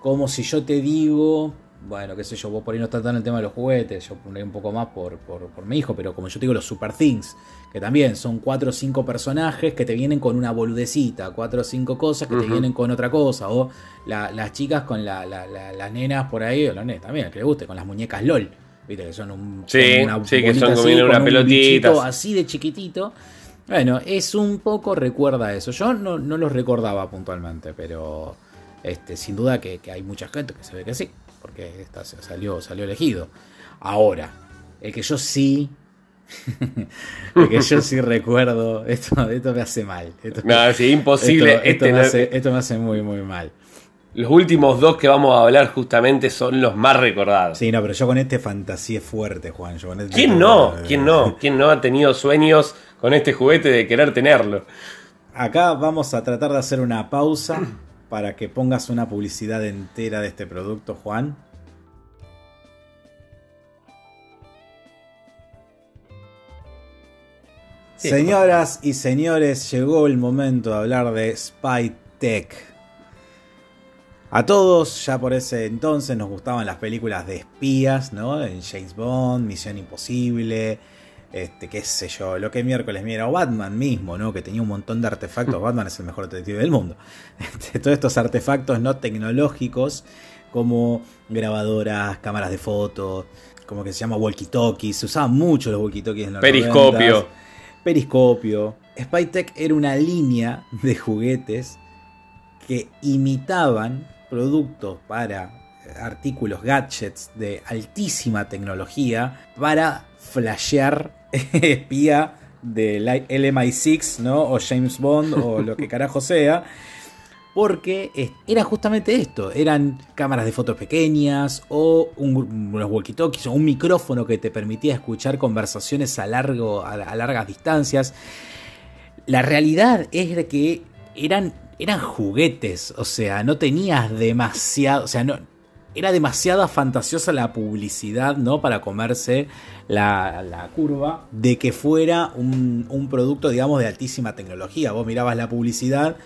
Como si yo te digo, bueno, qué sé yo, vos por ahí no estás tan en el tema de los juguetes, yo pondré un poco más por, por, mi hijo, pero como yo te digo, los Super Things, que también son cuatro o cinco personajes que te vienen con una boludecita, cuatro o cinco cosas que te vienen con otra cosa, o las chicas con las nenas por ahí, o los nenes también, que les guste, con las muñecas LOL. Viste que son un. Sí, una sí que son como una pelotita. Así de chiquitito. Bueno, es un poco recuerda eso. Yo no, no los recordaba puntualmente, pero este, sin duda que, hay mucha gente que se ve que sí, porque esta salió, salió elegido. Ahora, el que yo sí. el que yo sí recuerdo. Esto, esto me hace mal. Esto, no, sí, imposible. Esto, me hace, esto me hace muy, muy mal. Los últimos dos que vamos a hablar justamente son los más recordados. Sí, no, pero yo con este fantasía fuerte, Juan. Este ¿Quién no? ¿Quién no? ¿Quién no ha tenido sueños con este juguete de querer tenerlo? Acá vamos a tratar de hacer una pausa para que pongas una publicidad entera de este producto, Juan. Señoras y señores, llegó el momento de hablar de Spy Tech. A todos, ya por ese entonces, nos gustaban las películas de espías, ¿no? En James Bond, Misión Imposible, este, qué sé yo, lo que miércoles mira, o Batman mismo, ¿no? Que tenía un montón de artefactos. Batman es el mejor detective del mundo. Este, todos estos artefactos no tecnológicos, como grabadoras, cámaras de fotos, como que se llama walkie-talkies. Se usaban mucho los walkie-talkies en los Periscopio. Periscopio. Spytech era una línea de juguetes que imitaban productos para artículos, gadgets de altísima tecnología para flashear espía del MI6, ¿no? O James Bond o lo que carajo sea. Porque era justamente esto, eran cámaras de fotos pequeñas o unos walkie-talkies o un micrófono que te permitía escuchar conversaciones a, largo, a largas distancias. La realidad es que eran eran juguetes, o sea, no tenías demasiado, o sea, no, era demasiada fantasiosa la publicidad, ¿no? Para comerse la, curva de que fuera un, producto, digamos, de altísima tecnología. Vos mirabas la publicidad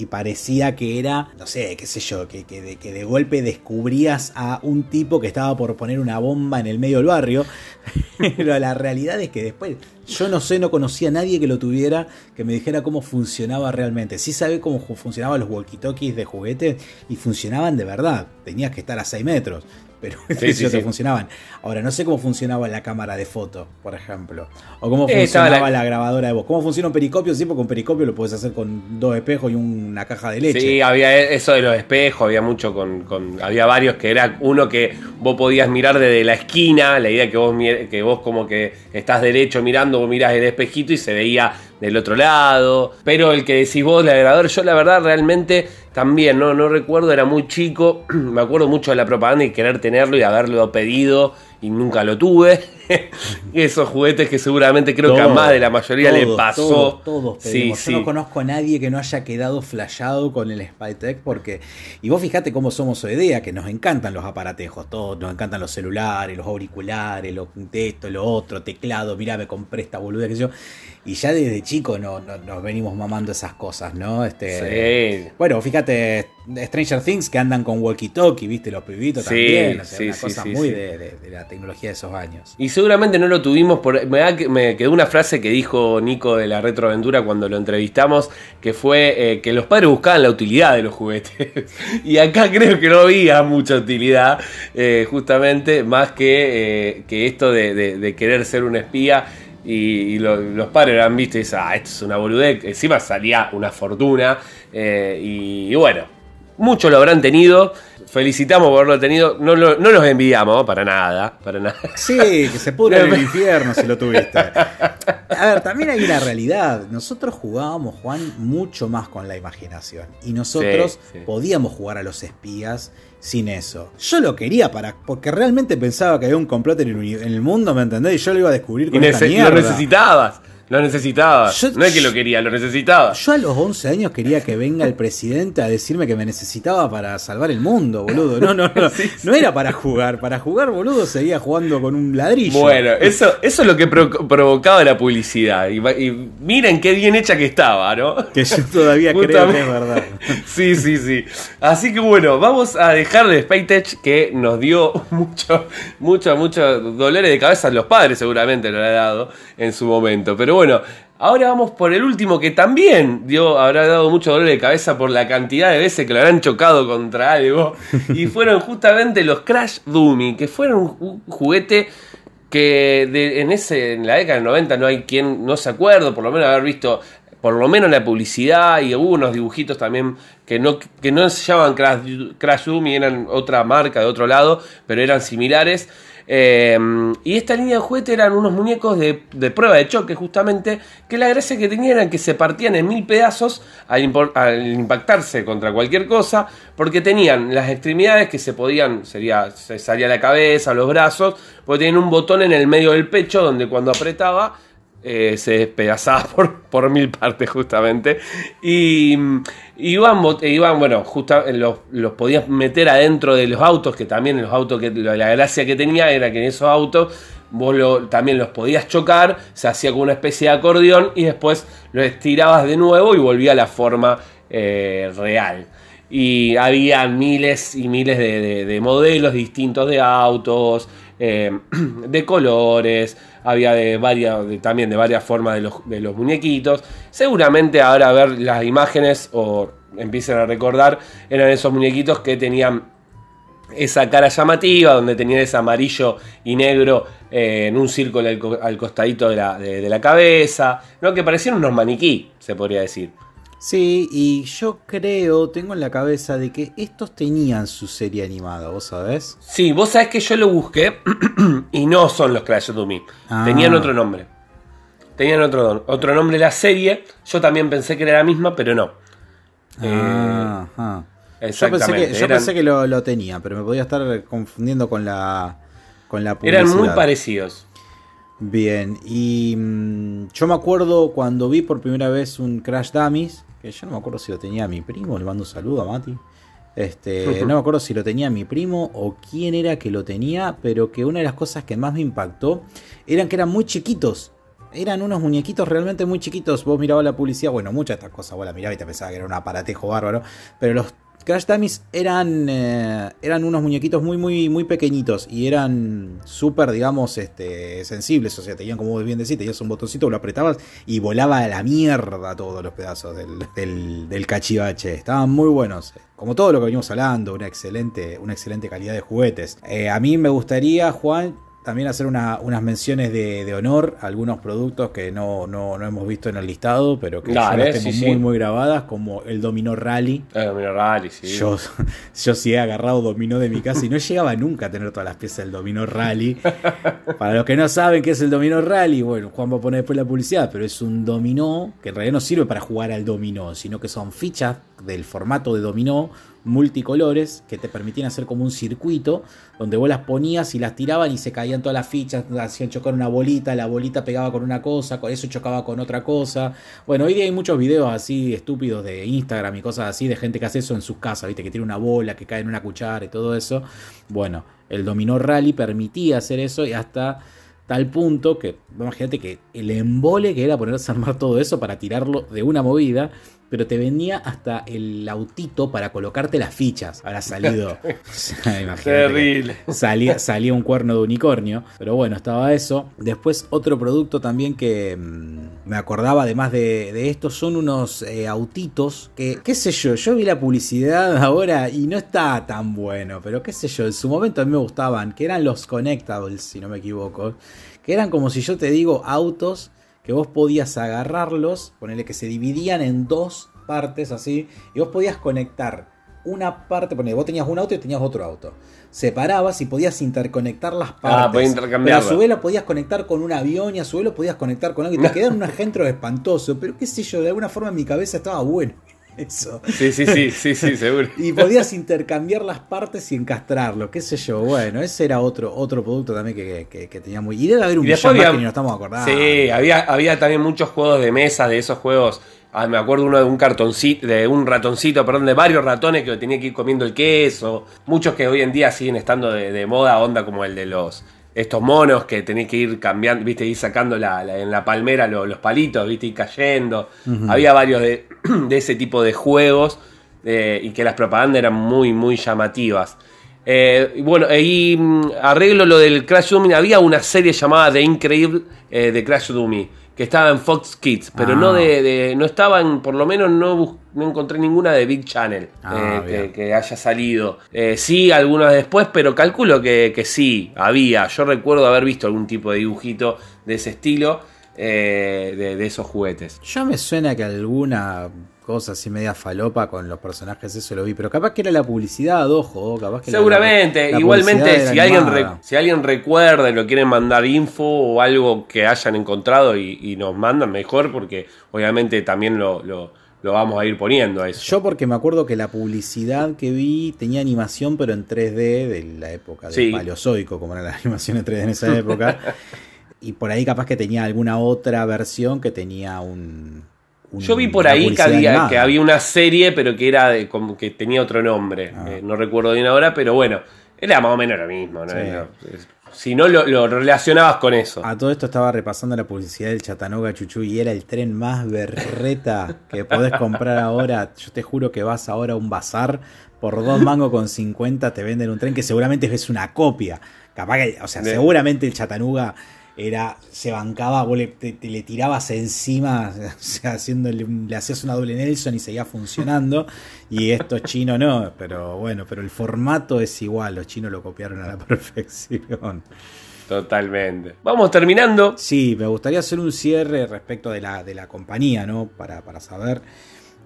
y parecía que era, no sé, qué sé yo, que, que, de, golpe descubrías a un tipo que estaba por poner una bomba en el medio del barrio. Pero la realidad es que después Yo no sé, no conocía a nadie que lo tuviera que me dijera cómo funcionaba realmente. Sí sabía cómo funcionaban los walkie-talkies de juguete y funcionaban de verdad. Tenías que estar a 6 metros pero sí, sí, te funcionaban. Ahora, no sé cómo funcionaba la cámara de foto, por ejemplo. O cómo eh, funcionaba la... grabadora de voz. ¿Cómo funciona un pericopio? Sí, porque un pericopio lo puedes hacer con dos espejos y una caja de leche. Sí, había eso de los espejos, había mucho con, Había varios que era uno que vos podías mirar desde la esquina, la idea que vos, que vos como que estás derecho mirando, vos mirás el espejito y se veía del otro lado. Pero el que decís vos, el grabador, yo la verdad realmente también, no, no recuerdo, era muy chico, me acuerdo mucho de la propaganda y querer tenerlo y haberlo pedido y nunca lo tuve. Esos juguetes que seguramente creo que a más de la mayoría le pasó. Todos, Yo no conozco a nadie que no haya quedado flashado con el Spytech porque... Y vos fijate cómo somos hoy día, que nos encantan los aparatejos, todos, nos encantan los celulares, los auriculares, lo, esto, lo otro, teclado, mirá, me compré esta boluda que yo y ya desde chico no, nos venimos mamando esas cosas, ¿no? Este, sí. Bueno, fíjate, Stranger Things que andan con walkie-talkie, ¿viste? Los pibitos también. O sea, una cosa muy de, la tecnología de esos años. Y seguramente no lo tuvimos por. Me, me quedó una frase que dijo Nico de la Retroaventura cuando lo entrevistamos, que fue eh, que los padres buscaban la utilidad de los juguetes. y acá creo que no había mucha utilidad, eh, justamente, más que, eh, que esto de querer ser un espía y, los padres eran visto y dicen, ah, esto es una boludez. Encima salía una fortuna. Eh, y, bueno, muchos lo habrán tenido. Felicitamos por haberlo tenido. No, no, los envidiamos, para nada, para nada. Sí, que se pudre en el infierno si lo tuviste. A ver, también hay una realidad. Nosotros jugábamos, Juan, mucho más con la imaginación. Y nosotros podíamos jugar a los espías sin eso. Yo lo quería para. Porque realmente pensaba que había un complot en el, mundo, ¿me entendés? Y yo lo iba a descubrir con y esta mierda. Lo necesitabas. Lo necesitaba. no es que lo quería, lo necesitaba. Yo a los 11 años quería que venga el presidente a decirme que me necesitaba para salvar el mundo, boludo. No, no, no. No era para jugar. Para jugar, boludo, seguía jugando con un ladrillo. Bueno, eso, eso es lo que provocaba la publicidad. Y, miren qué bien hecha que estaba, ¿no? Que yo todavía creo que es verdad. sí, sí, sí. Así que bueno, vamos a dejar de Spytech que nos dio mucho, mucho, mucho dolores de cabeza a los padres, seguramente lo ha dado en su momento. Pero bueno, ahora vamos por el último que también dio, habrá dado mucho dolor de cabeza por la cantidad de veces que lo habrán chocado contra algo. y fueron justamente los Crash Dummy, que fueron un juguete que en, ese, en la década del 90 no hay quien no se acuerde, por lo menos haber visto por lo menos la publicidad y hubo unos dibujitos también que no, que no se llamaban Crash, Crash Dummy, eran otra marca de otro lado, pero eran similares. Em, y esta línea de juguete eran unos muñecos de, prueba de choque, justamente, que la gracia que tenían era que se partían en mil pedazos al, impactarse contra cualquier cosa, porque tenían las extremidades que se podían, sería, se salía la cabeza, los brazos, porque tenían un botón en el medio del pecho donde cuando apretaba eh, se despedazaba por, por, mil partes justamente. Y iban, iban bueno, justo los, los, podías meter adentro de los autos, que también los autos, que la gracia que tenía era que en esos autos vos también los podías chocar, se hacía con una especie de acordeón y después lo estirabas de nuevo y volvía a la forma eh, real. Y había miles y miles de modelos distintos de autos, eh, de colores, había de varias, también de varias formas de los, de los muñequitos. Seguramente ahora a ver las imágenes o empiecen a recordar, eran esos muñequitos que tenían esa cara llamativa, donde tenían ese amarillo y negro eh, en un círculo al, costadito de la, de la cabeza, ¿no? que parecían unos maniquí, se podría decir. Sí, y yo creo, tengo en la cabeza de que estos tenían su serie animada, ¿vos sabés? Sí, vos sabés que yo lo busqué y no son los Crash Me. Ah. Tenían otro nombre. Tenían otro, otro nombre la serie. Yo también pensé que era la misma, pero no. Ah, Exactamente. Yo pensé que, lo, lo, tenía, pero me podía estar confundiendo con la, con la publicidad. Eran muy parecidos. Bien, y mm, yo me acuerdo cuando vi por primera vez un Crash Dummies, que yo no me acuerdo si lo tenía mi primo, le mando un saludo a Mati. Este, no me acuerdo si lo tenía mi primo o quién era que lo tenía, pero que una de las cosas que más me impactó eran que eran muy chiquitos. Eran unos muñequitos realmente muy chiquitos. Vos mirabas la publicidad, bueno, muchas de estas cosas, vos la mirabas y te pensaba que era un aparatejo bárbaro, pero los Crash Dummies eran, eh, eran unos muñequitos muy, muy, muy pequeñitos y eran súper, digamos, este, sensibles. O sea, tenían, como bien decís, tenías un botoncito, lo apretabas y volaba a la mierda todos los pedazos del, cachivache. Estaban muy buenos. Como todo lo que venimos hablando, una excelente, una excelente calidad de juguetes. Eh, a mí me gustaría, Juan, también hacer unas menciones de, honor a algunos productos que no, no, hemos visto en el listado, pero que yo las tengo muy, muy grabadas, como el Dominó Rally. El Dominó Rally, sí. Yo, yo sí he agarrado Dominó de mi casa y no llegaba nunca a tener todas las piezas del Dominó Rally. Para los que no saben qué es el Dominó Rally, bueno, Juan va a poner después la publicidad, pero es un dominó que en realidad no sirve para jugar al dominó, sino que son fichas del formato de dominó multicolores que te permitían hacer como un circuito donde vos las ponías y las tiraban y se caían todas las fichas, hacían chocar una bolita, la bolita pegaba con una cosa, con eso chocaba con otra cosa. Bueno, hoy día hay muchos videos así estúpidos de Instagram y cosas así de gente que hace eso en sus casas, viste, que tiene una bola, que cae en una cuchara y todo eso. Bueno, el dominó rally permitía hacer eso y hasta tal punto que, imagínate que el embole que era ponerse a armar todo eso para tirarlo de una movida, pero te vendía hasta el autito para colocarte las fichas. Habrá salido. Terrible. Salía, salía un cuerno de unicornio. Pero bueno, estaba eso. Después, otro producto también que mm, me acordaba, además de, esto, son unos eh, autitos que, qué sé yo, yo vi la publicidad ahora y no está tan bueno. Pero qué sé yo, en su momento a mí me gustaban, que eran los Connectables, si no me equivoco. Que eran como si yo te digo autos que vos podías agarrarlos, ponerle que se dividían en dos partes así, y vos podías conectar una parte, ponele, vos tenías un auto y tenías otro auto. Separabas y podías interconectar las ah, partes. Ah, pero a su vez lo podías conectar con un avión y a su vez lo podías conectar con algo. Y te quedaron un agente espantoso, pero qué sé yo, de alguna forma en mi cabeza estaba bueno. Eso. Sí, sí, sí, sí, sí, seguro. y podías intercambiar las partes y encastrarlo, qué sé yo. Bueno, ese era otro, otro producto también que, tenía muy. Y debe haber un millón que ni nos estamos acordando. Sí, había, había también muchos juegos de mesa de esos juegos. Ah, me acuerdo uno de un cartoncito, de un ratoncito, perdón, de varios ratones que tenía que ir comiendo el queso. Muchos que hoy en día siguen estando de moda, onda como el de los estos monos que tenés que ir cambiando, viste, ir sacando en la palmera los palitos, viste, y cayendo. Había varios de, ese tipo de juegos eh, y que las propagandas eran muy, muy llamativas. Eh, y bueno, ahí mm, arreglo lo del Crash Dummy. Había una serie llamada The Incredible eh, de Crash Dummy que estaba en Fox Kids, pero no ah. de, no estaba en, por lo menos no, no encontré ninguna de Big Channel ah, eh, que, haya salido. Eh, sí, algunas después, pero calculo que, sí, había. Yo recuerdo haber visto algún tipo de dibujito de ese estilo. Eh, de, de, esos juguetes. Ya me suena que alguna cosa así media falopa con los personajes, eso lo vi, pero capaz que era la publicidad, ojo, capaz que Seguramente, igualmente si alguien, si alguien recuerda y lo quieren mandar info o algo que hayan encontrado y, nos mandan mejor, porque obviamente también lo, lo, vamos a ir poniendo a eso. Yo porque me acuerdo que la publicidad que vi tenía animación pero en 3D de la época del paleozoico, como era la animación en 3D en esa época. y por ahí capaz que tenía alguna otra versión que tenía un yo vi por ahí que había, que había una serie, pero que era de, como que tenía otro nombre. Ah. Eh, no recuerdo bien ahora, pero bueno, era más o menos lo mismo. Si no lo, relacionabas con eso. A todo esto estaba repasando la publicidad del Chattanooga Chuchu y era el tren más berreta que podés comprar ahora. Yo te juro que vas ahora a un bazar por dos mangos con 50 te venden un tren que seguramente es una copia. Capaz que, o sea, seguramente el Chattanooga era, se bancaba, vos le, te, le tirabas encima, haciéndole, le hacías una doble Nelson y seguía funcionando. Y esto chino no, pero bueno, pero el formato es igual, los chinos lo copiaron a la perfección. Totalmente. Vamos terminando. Sí, me gustaría hacer un cierre respecto de la, de la compañía, ¿no? Para, para saber.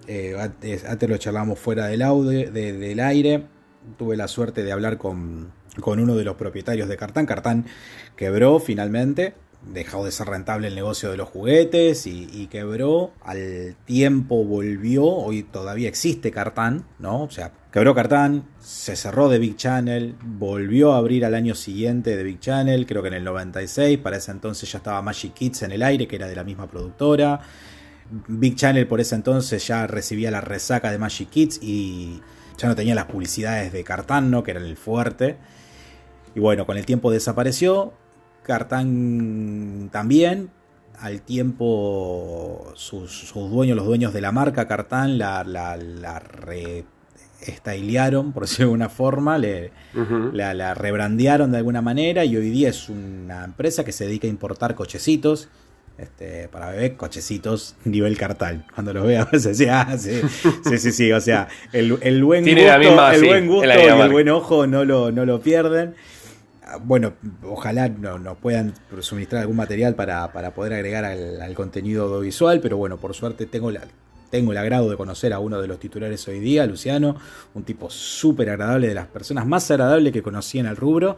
Eh, antes, lo charlamos fuera del audio, del aire. Tuve la suerte de hablar con, con uno de los propietarios de Cartán. Cartán quebró finalmente, dejó de ser rentable el negocio de los juguetes y, quebró. Al tiempo volvió, hoy todavía existe Cartán, ¿no? O sea, quebró Cartán, se cerró de Big Channel, volvió a abrir al año siguiente de Big Channel, creo que en el 96, para ese entonces ya estaba Magic Kids en el aire, que era de la misma productora. Big Channel por ese entonces ya recibía la resaca de Magic Kids y ya no tenía las publicidades de Cartán, ¿no? Que era el fuerte. Y bueno, con el tiempo desapareció. Cartán también. Al tiempo, sus, dueños, los dueños de la marca Cartán, la, la, por decirlo de alguna forma, le, la, la rebrandearon de alguna manera y hoy día es una empresa que se dedica a importar cochecitos. Este, para bebé, cochecitos nivel cartal. Cuando los veas, vas a decir, ah, sí, sí, sí, sí. O sea, el, el buen gusto, misma, el sí, buen gusto y el buen ojo no lo, no lo pierden. Bueno, ojalá no- nos puedan suministrar algún material para, para poder agregar al, contenido audiovisual, pero bueno, por suerte tengo la, tengo el agrado de conocer a uno de los titulares hoy día, Luciano, un tipo súper agradable, de las personas más agradables que conocí en el rubro.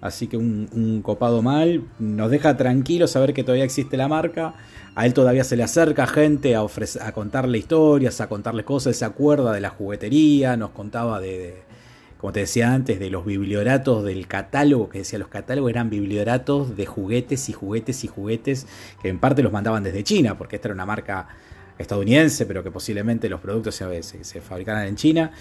Así que un, copado mal, nos deja tranquilos saber que todavía existe la marca. A él todavía se le acerca gente a, ofrecer, a contarle historias, a contarle cosas, se acuerda de la juguetería, nos contaba de- como te decía antes, de los biblioratos del catálogo, que decía los catálogos eran biblioratos de juguetes y juguetes y juguetes, que en parte los mandaban desde China, porque esta era una marca estadounidense, pero que posiblemente los productos se, se- fabricaran en China,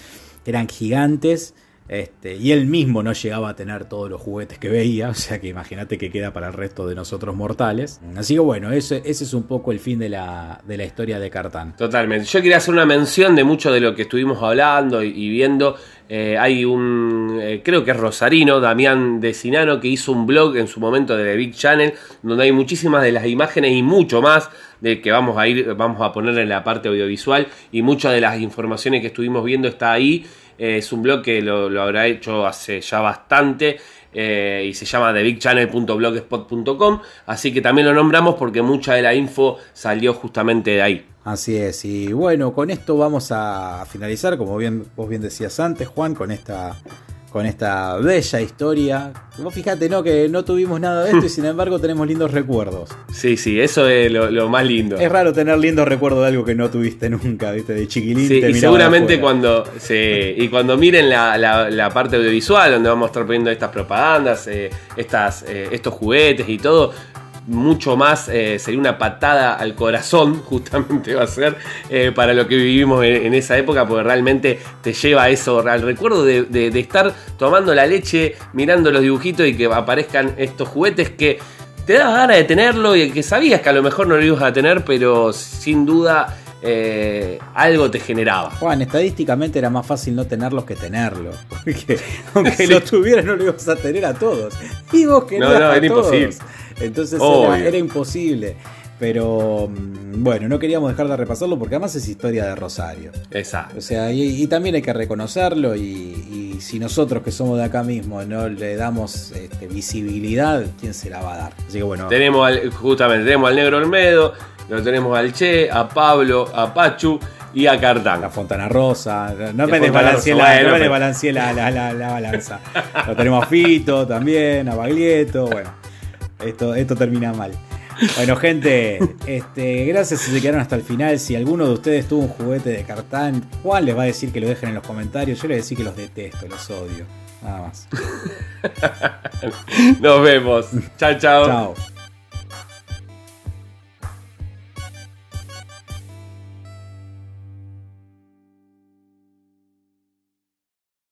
eran gigantes. Este, y él mismo no llegaba a tener todos los juguetes que veía, o sea que imagínate que queda para el resto de nosotros mortales. Así que bueno, ese, es un poco el fin de la, de la historia de Cartán. Totalmente. Yo quería hacer una mención de mucho de lo que estuvimos hablando y, y viendo. Eh, hay un, eh, creo que es Rosarino, Damián de Sinano, que hizo un blog en su momento de The Big Channel, donde hay muchísimas de las imágenes y mucho más de que vamos a ir, vamos a poner en la parte audiovisual y muchas de las informaciones que estuvimos viendo está ahí. Eh, es un blog que lo, lo habrá hecho hace ya bastante. eh, y se llama thebigchannel.blogspot.com así que también lo nombramos porque mucha de la info salió justamente de ahí. Así es, y bueno, con esto vamos a finalizar, como bien vos bien decías antes, Juan, con esta con esta bella historia. Vos fíjate, ¿no? Que no tuvimos nada de esto y sin embargo tenemos lindos recuerdos. Sí, sí, eso es lo, lo más lindo. Es raro tener lindos recuerdos de algo que no tuviste nunca, ¿viste? De chiquilín. Sí, te y seguramente cuando sí, y cuando miren la, la- la parte audiovisual, donde vamos a estar poniendo estas propagandas, eh, estas, eh, estos juguetes y todo, mucho más eh, sería una patada al corazón, justamente va a ser, eh, para lo que vivimos en, esa época, porque realmente te lleva eso, al recuerdo de- de estar tomando la leche, mirando los dibujitos y que aparezcan estos juguetes que te das ganas de tenerlo y que sabías que a lo mejor no lo ibas a tener, pero sin duda eh, algo te generaba. Juan, estadísticamente era más fácil no tenerlos que tenerlos. Porque aunque los tuvieras, no los ibas a tener a todos. Y vos que No, no, a era todos. imposible. Entonces era, era imposible. Pero mm, bueno, no queríamos dejar de repasarlo porque además es historia de Rosario. Exacto. O sea, y, y también hay que reconocerlo y, y si nosotros que somos de acá mismo no le damos este, visibilidad, ¿quién se la va a dar? Así que bueno, Tenemos al, justamente, tenemos al Negro Olmedo, lo tenemos al Che, a Pablo, a Pachu y a la Cartán. Fontana Rosa, no La me Fontana desbalanceé Rosa, la, no me la, la- la- la balanza. Lo tenemos a Fito también, a Baglietto, bueno, esto, esto termina mal. Bueno, gente, este, gracias si se quedaron hasta el final. Si alguno de ustedes tuvo un juguete de cartán, Juan les va a decir que lo dejen en los comentarios. Yo les voy a decir que los detesto, los odio. Nada más. Nos vemos. Chao, chao. Chao.